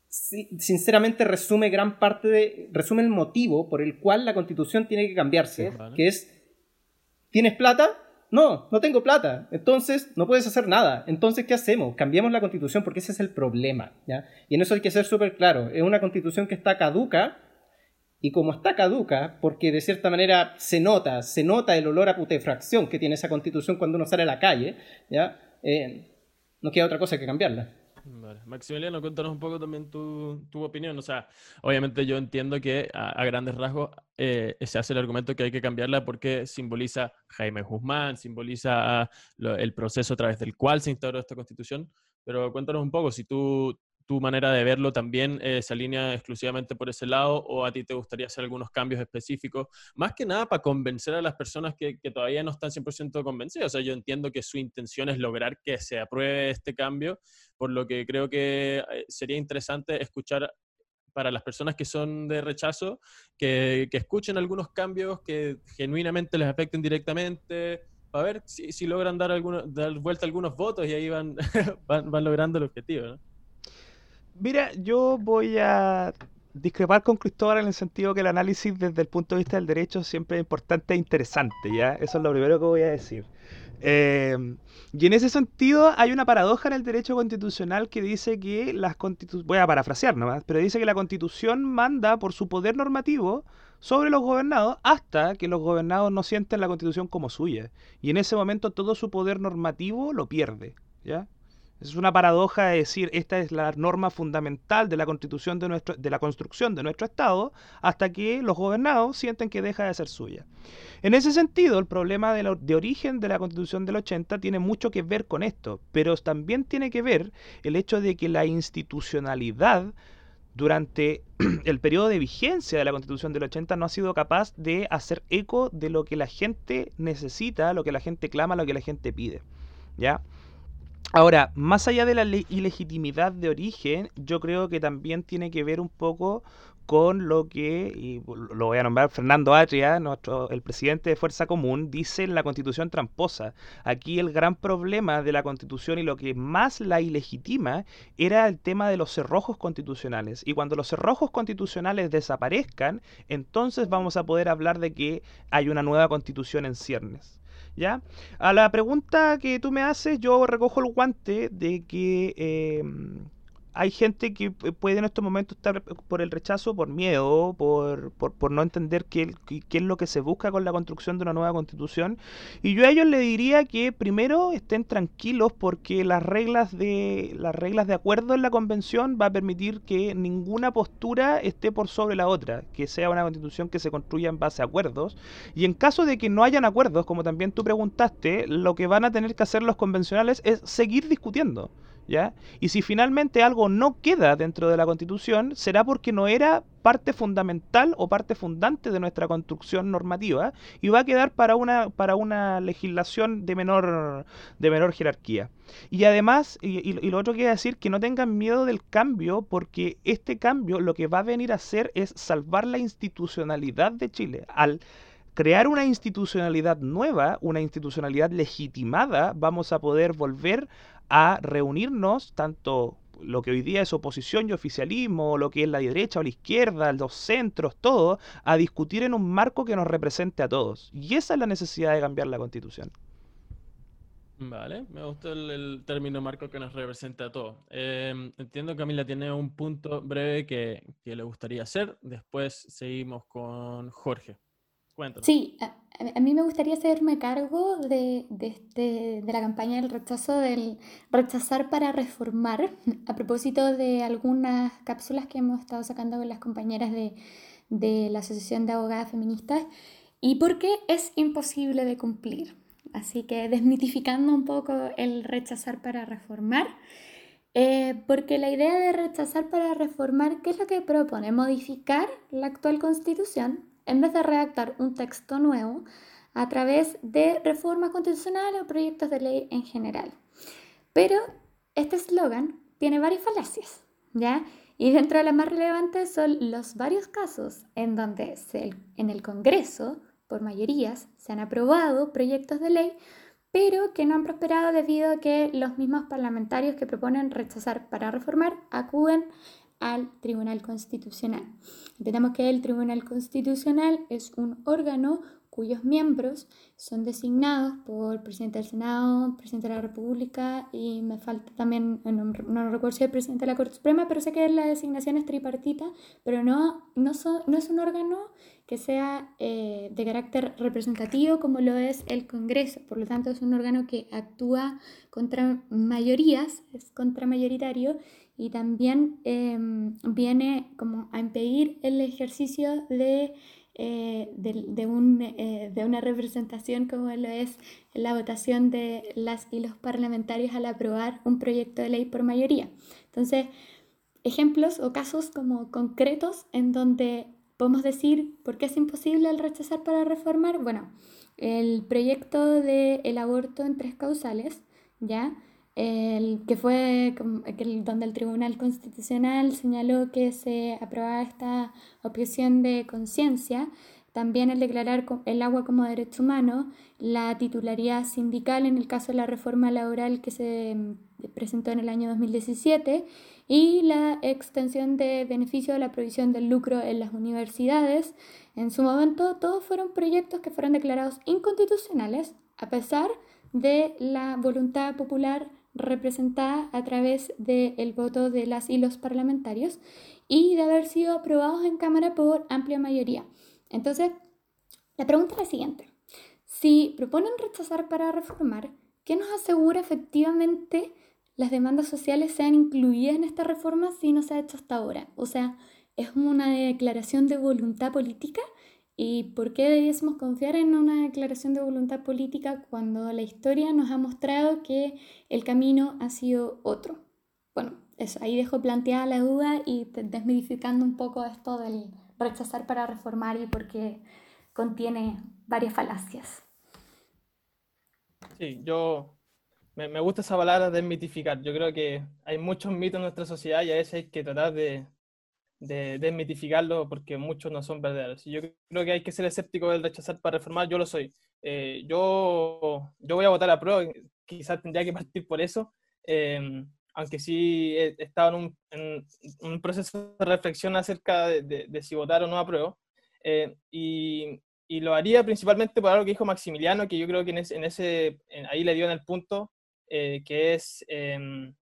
sinceramente resume gran parte de, resume el motivo por el cual la constitución tiene que cambiarse, que es, ¿tienes plata? No, no tengo plata. Entonces no puedes hacer nada. Entonces, ¿qué hacemos? Cambiemos la constitución porque ese es el problema. ¿ya? Y en eso hay que ser súper claro. Es una constitución que está caduca. Y como está caduca, porque de cierta manera se nota, se nota el olor a putefracción que tiene esa constitución cuando uno sale a la calle, ¿ya? Eh, no queda otra cosa que cambiarla. Maximiliano, cuéntanos un poco también tu, tu, opinión. O sea, obviamente yo entiendo que a, grandes rasgos eh, se hace el argumento que hay que cambiarla porque simboliza Jaime Guzmán, simboliza el proceso a través del cual se instauró esta constitución. Pero cuéntanos un poco si tú tu manera de verlo también eh, se alinea exclusivamente por ese lado o a ti te gustaría hacer algunos cambios específicos, más que nada para convencer a las personas que, todavía no están 100% convencidas. O sea, yo entiendo que su intención es lograr que se apruebe este cambio, por lo que creo que eh, sería interesante escuchar para las personas que son de rechazo, que, escuchen algunos cambios que genuinamente les afecten directamente, para ver si, logran dar, alguna, dar vuelta algunos votos y ahí van, van, van logrando el objetivo. ¿no? Mira, yo voy a discrepar con Cristóbal en el sentido que el análisis desde el punto de vista del derecho siempre es importante e interesante, ¿ya? Eso es lo primero que voy a decir. Em, y en ese sentido hay una paradoja en el derecho constitucional que dice que las constituciones, voy a parafrasear nomás, pero dice que la constitución manda por su poder normativo sobre los gobernados hasta que los gobernados no sienten la constitución como suya. Y en ese momento todo su poder normativo lo pierde, ¿ya? Es una paradoja de decir, esta es la norma fundamental de la constitución de nuestro, de la construcción de nuestro Estado, hasta que los gobernados sienten que deja de ser suya. En ese sentido, el problema de, origen de la constitución del 80 tiene mucho que ver con esto, pero también tiene que ver el hecho de que la institucionalidad durante el periodo de vigencia de la Constitución del 80 no ha sido capaz de hacer eco de lo que la gente necesita, lo que la gente clama, lo que la gente pide. ¿Ya? Ahora, más allá de la ilegitimidad de origen, yo creo que también tiene que ver un poco con lo que, y lo voy a nombrar Fernando Atria, nuestro, el presidente de Fuerza Común, dice en la constitución tramposa. Aquí el gran problema de la constitución y lo que más la ilegitima era el tema de los cerrojos constitucionales. Y cuando los cerrojos constitucionales desaparezcan, entonces vamos a poder hablar de que hay una nueva constitución en ciernes. ¿Ya? A la pregunta que tú me haces, yo recojo el guante de que em, hay gente que puede en estos momentos estar por el rechazo, por miedo, por, por, no entender qué, qué, es lo que se busca con la construcción de una nueva constitución. Y yo a ellos le diría que primero estén tranquilos porque las reglas de las reglas de acuerdo en la convención va a permitir que ninguna postura esté por sobre la otra, que sea una constitución que se construya en base a acuerdos. Y en caso de que no hayan acuerdos, como también tú preguntaste, lo que van a tener que hacer los convencionales es seguir discutiendo. ¿Ya? Y si finalmente algo no queda dentro de la Constitución, será porque no era parte fundamental o parte fundante de nuestra construcción normativa y va a quedar para una, para una legislación de menor, de menor jerarquía. Y además, y, lo otro que quiero decir, que no tengan miedo del cambio, porque este cambio lo que va a venir a hacer es salvar la institucionalidad de Chile. Al crear una institucionalidad nueva, una institucionalidad legitimada, vamos a poder volver a reunirnos, tanto lo que hoy día es oposición y oficialismo, lo que es la derecha o la izquierda, los centros, todo, a discutir en un marco que nos represente a todos. Y esa es la necesidad de cambiar la constitución. Vale, me gusta el, término marco que nos represente a todos. Eh, entiendo que Camila tiene un punto breve que, que le gustaría hacer. Después seguimos con Jorge. Sí, a, mí me gustaría hacerme cargo de, este, de, la campaña del rechazo, del rechazar para reformar, a propósito de algunas cápsulas que hemos estado sacando con las compañeras de, de la Asociación de Abogadas Feministas y por qué es imposible de cumplir. Así que desmitificando un poco el rechazar para reformar, eh, porque la idea de rechazar para reformar, ¿qué es lo que propone? Modificar la actual constitución en vez de redactar un texto nuevo a través de reformas constitucionales o proyectos de ley en general. Pero este eslogan tiene varias falacias, ¿ya? Y dentro de las más relevantes son los varios casos en donde en el Congreso, por mayorías, se han aprobado proyectos de ley, pero que no han prosperado debido a que los mismos parlamentarios que proponen rechazar para reformar acuden al Tribunal Constitucional. Entendemos que el Tribunal Constitucional es un órgano cuyos miembros son designados por el presidente del Senado, presidente de la República y me falta también, no, recuerdo si el presidente de la Corte Suprema, pero sé que la designación es tripartita, pero no, no, no es un órgano que sea eh, de carácter representativo como lo es el Congreso, por lo tanto es un órgano que actúa contra mayorías, es contramayoritario y también em, viene como a impedir el ejercicio de, eh, de, un, eh, de, una representación como lo es la votación de las y los parlamentarios al aprobar un proyecto de ley por mayoría. Entonces, ejemplos o casos como concretos en donde podemos decir por qué es imposible el rechazar para reformar. Bueno, el proyecto del el aborto en tres causales, ¿ya? El, que fue donde el Tribunal Constitucional señaló que se aprobaba esta objeción de conciencia, también el declarar el agua como derecho humano, la titularidad sindical en el caso de la reforma laboral que se mm, presentó en el año 2017 y la extensión de beneficio de la provisión del lucro en las universidades. En su momento, todos fueron proyectos que fueron declarados inconstitucionales a pesar de la voluntad popular representada a través del voto de las y los parlamentarios y de haber sido aprobados en Cámara por amplia mayoría. Entonces, la pregunta es la siguiente. Si proponen rechazar para reformar, ¿qué nos asegura efectivamente las demandas sociales sean incluidas en esta reforma si no se ha hecho hasta ahora? O sea, ¿es una declaración de voluntad política? ¿Y por qué debiésemos confiar en una declaración de voluntad política cuando la historia nos ha mostrado que el camino ha sido otro? Bueno, eso, ahí dejo planteada la duda y desmitificando un poco esto del rechazar para reformar y porque contiene varias falacias. Sí, yo me, me gusta esa palabra desmitificar. Yo creo que hay muchos mitos en nuestra sociedad y a veces hay que tratar de, de desmitificarlo porque muchos no son verdaderos. Y yo creo que hay que ser escéptico del rechazar para reformar, yo lo soy. Eh, yo, yo voy a votar a pro, quizás tendría que partir por eso, em, aunque sí he estado en un, en un, proceso de reflexión acerca de, de, si votar o no a prueba. Eh, y, y, lo haría principalmente por algo que dijo Maximiliano, que yo creo que en ese, en ese ahí le dio en el punto, eh, que es em,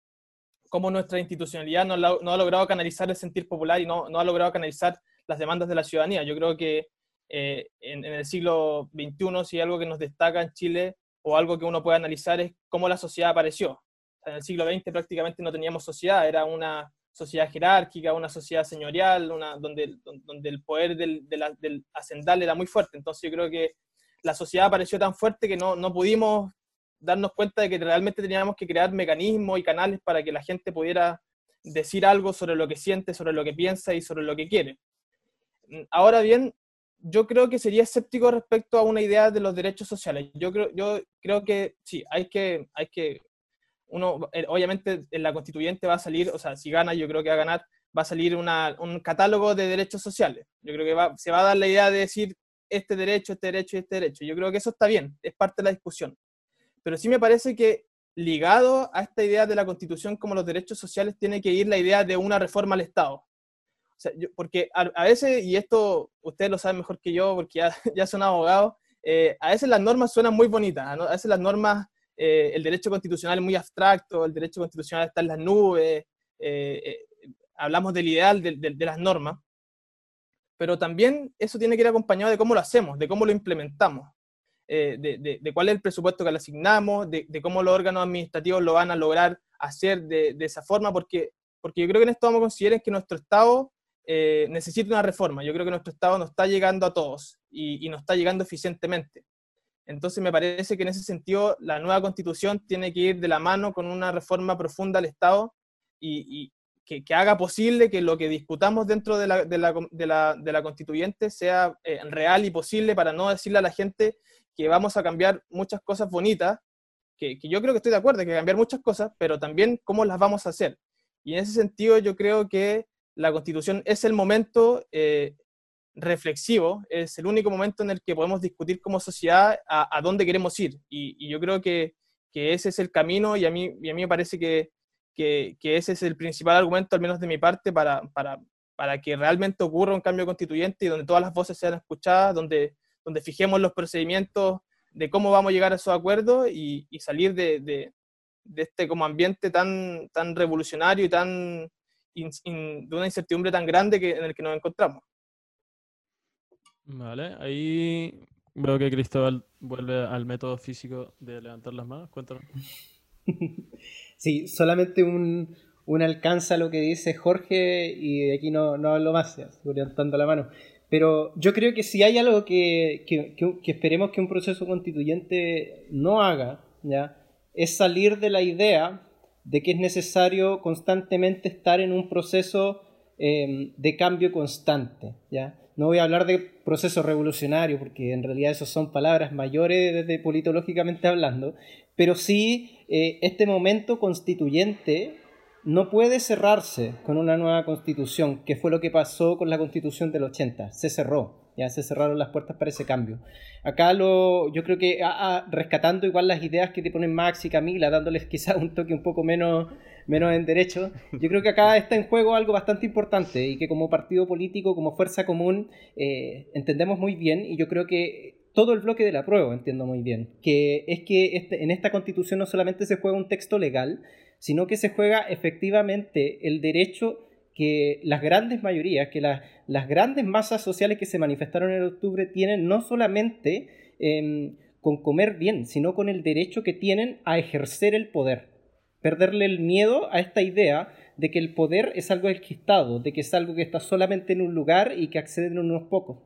cómo nuestra institucionalidad no, ha logrado canalizar el sentir popular y no, ha logrado canalizar las demandas de la ciudadanía. Yo creo que eh, en, el siglo XXI, si algo que nos destaca en Chile o algo que uno puede analizar es cómo la sociedad apareció. en el siglo XX prácticamente no teníamos sociedad, era una sociedad jerárquica, una sociedad señorial, una, donde, el poder del, del hacendal era muy fuerte. Entonces yo creo que la sociedad apareció tan fuerte que no, no pudimos darnos cuenta de que realmente teníamos que crear mecanismos y canales para que la gente pudiera decir algo sobre lo que siente, sobre lo que piensa y sobre lo que quiere. Ahora bien, yo creo que sería escéptico respecto a una idea de los derechos sociales. Yo creo, yo creo que sí, hay que, hay que, uno, eh, obviamente en la constituyente va a salir, o sea, si gana, yo creo que va a ganar, va a salir una, un catálogo de derechos sociales. Yo creo que se va a dar la idea de decir este derecho, este derecho y este derecho. Yo creo que eso está bien, es parte de la discusión. Pero sí me parece que ligado a esta idea de la constitución como los derechos sociales tiene que ir la idea de una reforma al Estado. Porque a, veces, y esto ustedes lo saben mejor que yo, porque ya, ya son abogados, eh, a veces las normas suenan muy bonitas, a veces las normas, eh, el derecho constitucional es muy abstracto, el derecho constitucional está en las nubes, eh, hablamos del ideal de, de, las normas, pero también eso tiene que ir acompañado de cómo lo hacemos, de cómo lo implementamos. De, de, cuál es el presupuesto que le asignamos, de, cómo los órganos administrativos lo van a lograr hacer de, esa forma, porque, porque yo creo que en esto vamos a considerar que nuestro Estado eh, necesita una reforma. Yo creo que nuestro Estado no está llegando a todos y, no está llegando eficientemente. Entonces me parece que en ese sentido la nueva constitución tiene que ir de la mano con una reforma profunda al Estado y, que, haga posible que lo que discutamos dentro de la, de la, de la, constituyente sea eh, real y posible para no decirle a la gente que vamos a cambiar muchas cosas bonitas, que, que yo creo que estoy de acuerdo, que cambiar muchas cosas, pero también cómo las vamos a hacer. Y en ese sentido yo creo que la constitución es el momento eh, reflexivo, es el único momento en el que podemos discutir como sociedad a, dónde queremos ir. Y, yo creo que, que, ese es el camino y a mí, y a mí me parece que, que, que, ese es el principal argumento, al menos de mi parte, para, para, para, que realmente ocurra un cambio constituyente y donde todas las voces sean escuchadas, donde, donde fijemos los procedimientos de cómo vamos a llegar a esos acuerdos y, y salir de, de, de, este como ambiente tan, tan revolucionario y tan de una incertidumbre tan grande que, en el que nos encontramos. Vale, ahí veo que Cristóbal vuelve al método físico de levantar las manos. Cuéntanos. Sí, solamente un, un alcance a lo que dice Jorge y de aquí no, no hablo más, levantando la mano. Pero yo creo que si hay algo que, que, que, esperemos que un proceso constituyente no haga, ¿ya? es salir de la idea de que es necesario constantemente estar en un proceso em, de cambio constante. ¿ya? No voy a hablar de proceso revolucionario, porque en realidad esas son palabras mayores desde politológicamente hablando, pero sí eh, este momento constituyente no puede cerrarse con una nueva constitución, que fue lo que pasó con la constitución del 80, se cerró ya se cerraron las puertas para ese cambio. Acá lo, yo creo que ah, ah, rescatando igual las ideas que te ponen Max y Camila, dándoles quizás un toque un poco menos, menos en derecho, yo creo que acá está en juego algo bastante importante y que como partido político, como fuerza común, eh, entendemos muy bien y yo creo que todo el bloque de la prueba entiendo muy bien, que es que este, en esta constitución no solamente se juega un texto legal, sino que se juega efectivamente el derecho que las grandes mayorías, que las grandes masas sociales que se manifestaron en octubre tienen no solamente em, con comer bien, sino con el derecho que tienen a ejercer el poder. Perderle el miedo a esta idea de que el poder es algo enquistado, de que es algo que está solamente en un lugar y que acceden unos pocos.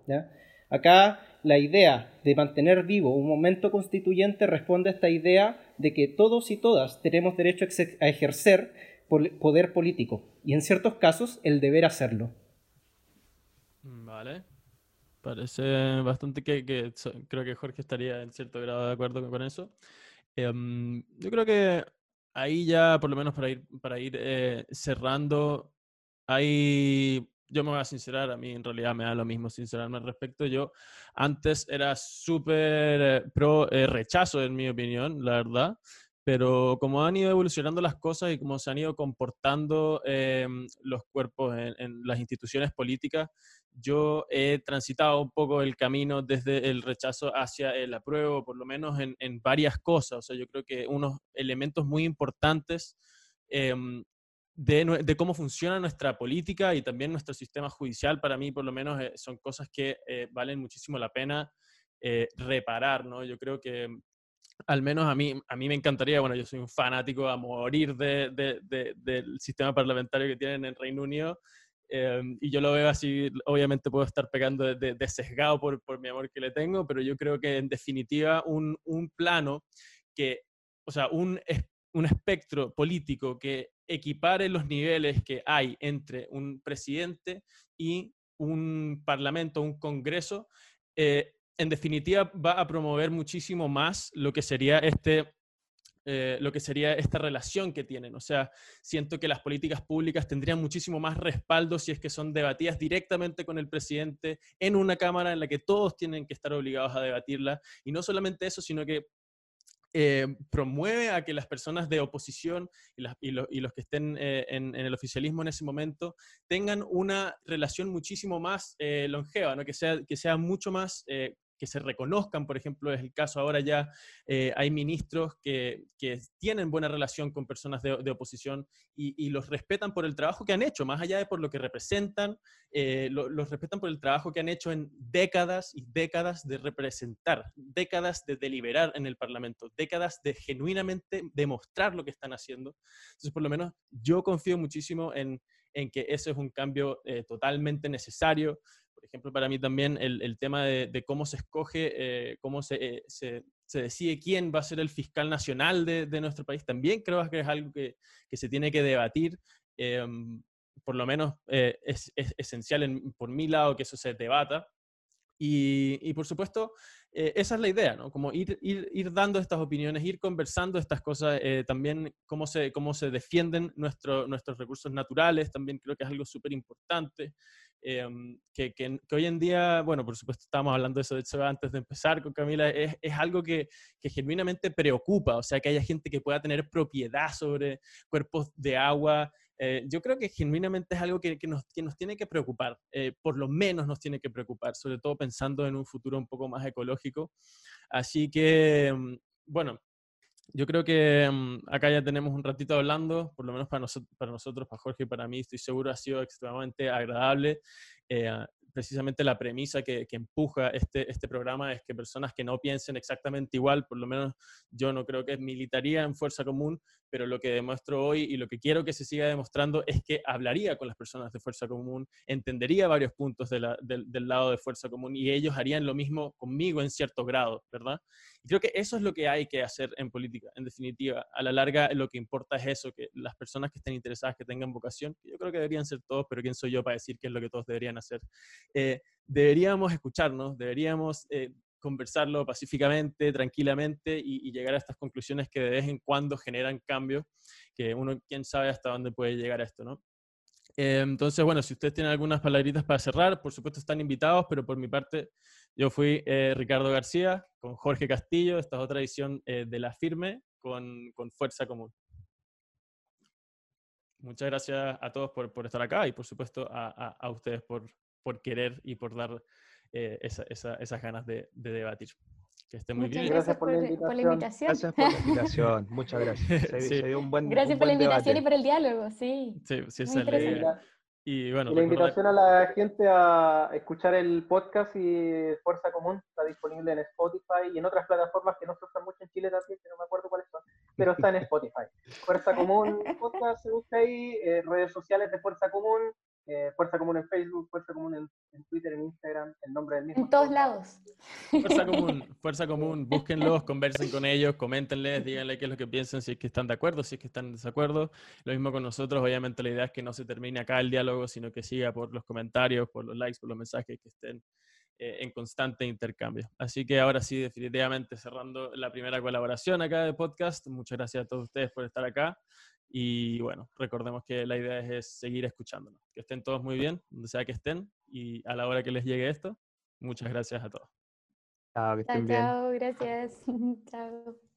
Acá la idea de mantener vivo un momento constituyente responde a esta idea de que todos y todas tenemos derecho a ejercer poder político y en ciertos casos el deber hacerlo. Vale. Parece bastante que, creo que Jorge estaría en cierto grado de acuerdo con eso. Em, yo creo que ahí ya, por lo menos para ir, para ir eh, cerrando, hay, yo me voy a sincerar, a mí en realidad me da lo mismo sincerarme al respecto. Yo antes era súper eh, pro eh, rechazo, en mi opinión, la verdad pero como han ido evolucionando las cosas y como se han ido comportando em, los cuerpos en, las instituciones políticas, yo he transitado un poco el camino desde el rechazo hacia el apruebo, por lo menos en, varias cosas. O sea, yo creo que unos elementos muy importantes em, de, cómo funciona nuestra política y también nuestro sistema judicial, para mí por lo menos eh, son cosas que eh, valen muchísimo la pena eh, reparar, ¿no? Yo creo que al menos a mí, a mí me encantaría, bueno, yo soy un fanático a morir de, del sistema parlamentario que tienen en Reino Unido, y yo lo veo así, obviamente puedo estar pegando de, sesgado por, por, mi amor que le tengo, pero yo creo que en definitiva un, un plano que, o sea, un, un espectro político que equipare los niveles que hay entre un presidente y un parlamento, un congreso, eh, en definitiva va a promover muchísimo más lo que sería este eh, lo que sería esta relación que tienen. O sea, siento que las políticas públicas tendrían muchísimo más respaldo si es que son debatidas directamente con el presidente en una Cámara en la que todos tienen que estar obligados a debatirla. Y no solamente eso, sino que eh, promueve a que las personas de oposición y, los que estén eh, en, el oficialismo en ese momento tengan una relación muchísimo más eh, longeva, ¿no? que, sea, que sea mucho más que se reconozcan, por ejemplo, es el caso ahora ya, eh, hay ministros que, tienen buena relación con personas de, oposición y, los respetan por el trabajo que han hecho, más allá de por lo que representan, eh, los respetan por el trabajo que han hecho en décadas y décadas de representar, décadas de deliberar en el Parlamento, décadas de genuinamente demostrar lo que están haciendo. Entonces, por lo menos yo confío muchísimo en, que ese es un cambio eh, totalmente necesario por ejemplo, para mí también el, tema de, cómo se escoge, eh, cómo eh, se, se, decide quién va a ser el fiscal nacional de, nuestro país, también creo que es algo que, que se tiene que debatir. Em, por lo menos eh, es, es, esencial por mi lado que eso se debata. Y, y por supuesto, esa es la idea, ¿no? Como ir, ir, ir, dando estas opiniones, ir conversando estas cosas, también cómo se, cómo se defienden nuestro, nuestros recursos naturales, también creo que es algo súper importante. Em, que, que, hoy en día, bueno, por supuesto estábamos hablando de eso, de hecho, antes de empezar con Camila, es, es algo que, que, genuinamente preocupa, o sea, que haya gente que pueda tener propiedad sobre cuerpos de agua. Eh, yo creo que genuinamente es algo que, que, nos, que nos tiene que preocupar, eh, por lo menos nos tiene que preocupar, sobre todo pensando en un futuro un poco más ecológico. Así que, em, bueno, yo creo que mm, acá ya tenemos un ratito hablando, por lo menos para, nosotros, para nosotros, para Jorge y para mí, estoy seguro ha sido extremadamente agradable. Eh, precisamente la premisa que, empuja este, este programa es que personas que no piensen exactamente igual, por lo menos yo no creo que militaría en fuerza común, pero lo que demuestro hoy y lo que quiero que se siga demostrando es que hablaría con las personas de fuerza común, entendería varios puntos del, lado de fuerza común y ellos harían lo mismo conmigo en cierto grado, ¿verdad? Y creo que eso es lo que hay que hacer en política, en definitiva. A la larga lo que importa es eso, que las personas que estén interesadas, que tengan vocación, yo creo que deberían ser todos, pero ¿quién soy yo para decir qué es lo que todos deberían hacer? Eh, deberíamos escucharnos, deberíamos eh, conversarlo pacíficamente, tranquilamente y, llegar a estas conclusiones que de vez en cuando generan cambios, que uno quién sabe hasta dónde puede llegar a esto, ¿no? Eh, entonces, bueno, si ustedes tienen algunas palabritas para cerrar, por supuesto están invitados, pero por mi parte, yo fui Ricardo García con Jorge Castillo, esta es otra edición de La Firme con, con Fuerza Común. Muchas gracias a todos por, por estar acá y por supuesto a, a ustedes por, por querer y por dar eh, esa, esa, esas ganas de, de, debatir. Que estén muy Muchas bien. Gracias, por, la invitación. Gracias por la invitación. Muchas gracias. Se, sí. se dio un buen Gracias un por buen la invitación debate. y por el diálogo, sí. Sí, sí, Muy esa Y, bueno, la recordar... invitación a la gente a escuchar el podcast y Fuerza Común está disponible en Spotify y en otras plataformas que no se usan mucho en Chile también, que no me acuerdo cuáles son, pero está en Spotify. Fuerza Común Podcast se busca ahí, eh, redes sociales de Fuerza Común, eh, Fuerza Común en Facebook, Fuerza Común en, en, Twitter, en Instagram, el nombre del mismo. En todos lados. Fuerza Común, Fuerza Común, búsquenlos, conversen con ellos, coméntenles, díganle qué es lo que piensan, si es que están de acuerdo, si es que están en desacuerdo. Lo mismo con nosotros, obviamente la idea es que no se termine acá el diálogo, sino que siga por los comentarios, por los likes, por los mensajes que estén eh, en constante intercambio. Así que ahora sí, definitivamente cerrando la primera colaboración acá de podcast. Muchas gracias a todos ustedes por estar acá. Y bueno, recordemos que la idea es, seguir escuchándonos. Que estén todos muy bien, donde sea que estén. Y a la hora que les llegue esto, muchas gracias a todos. Chao, que estén chao, bien. chao, gracias. chao.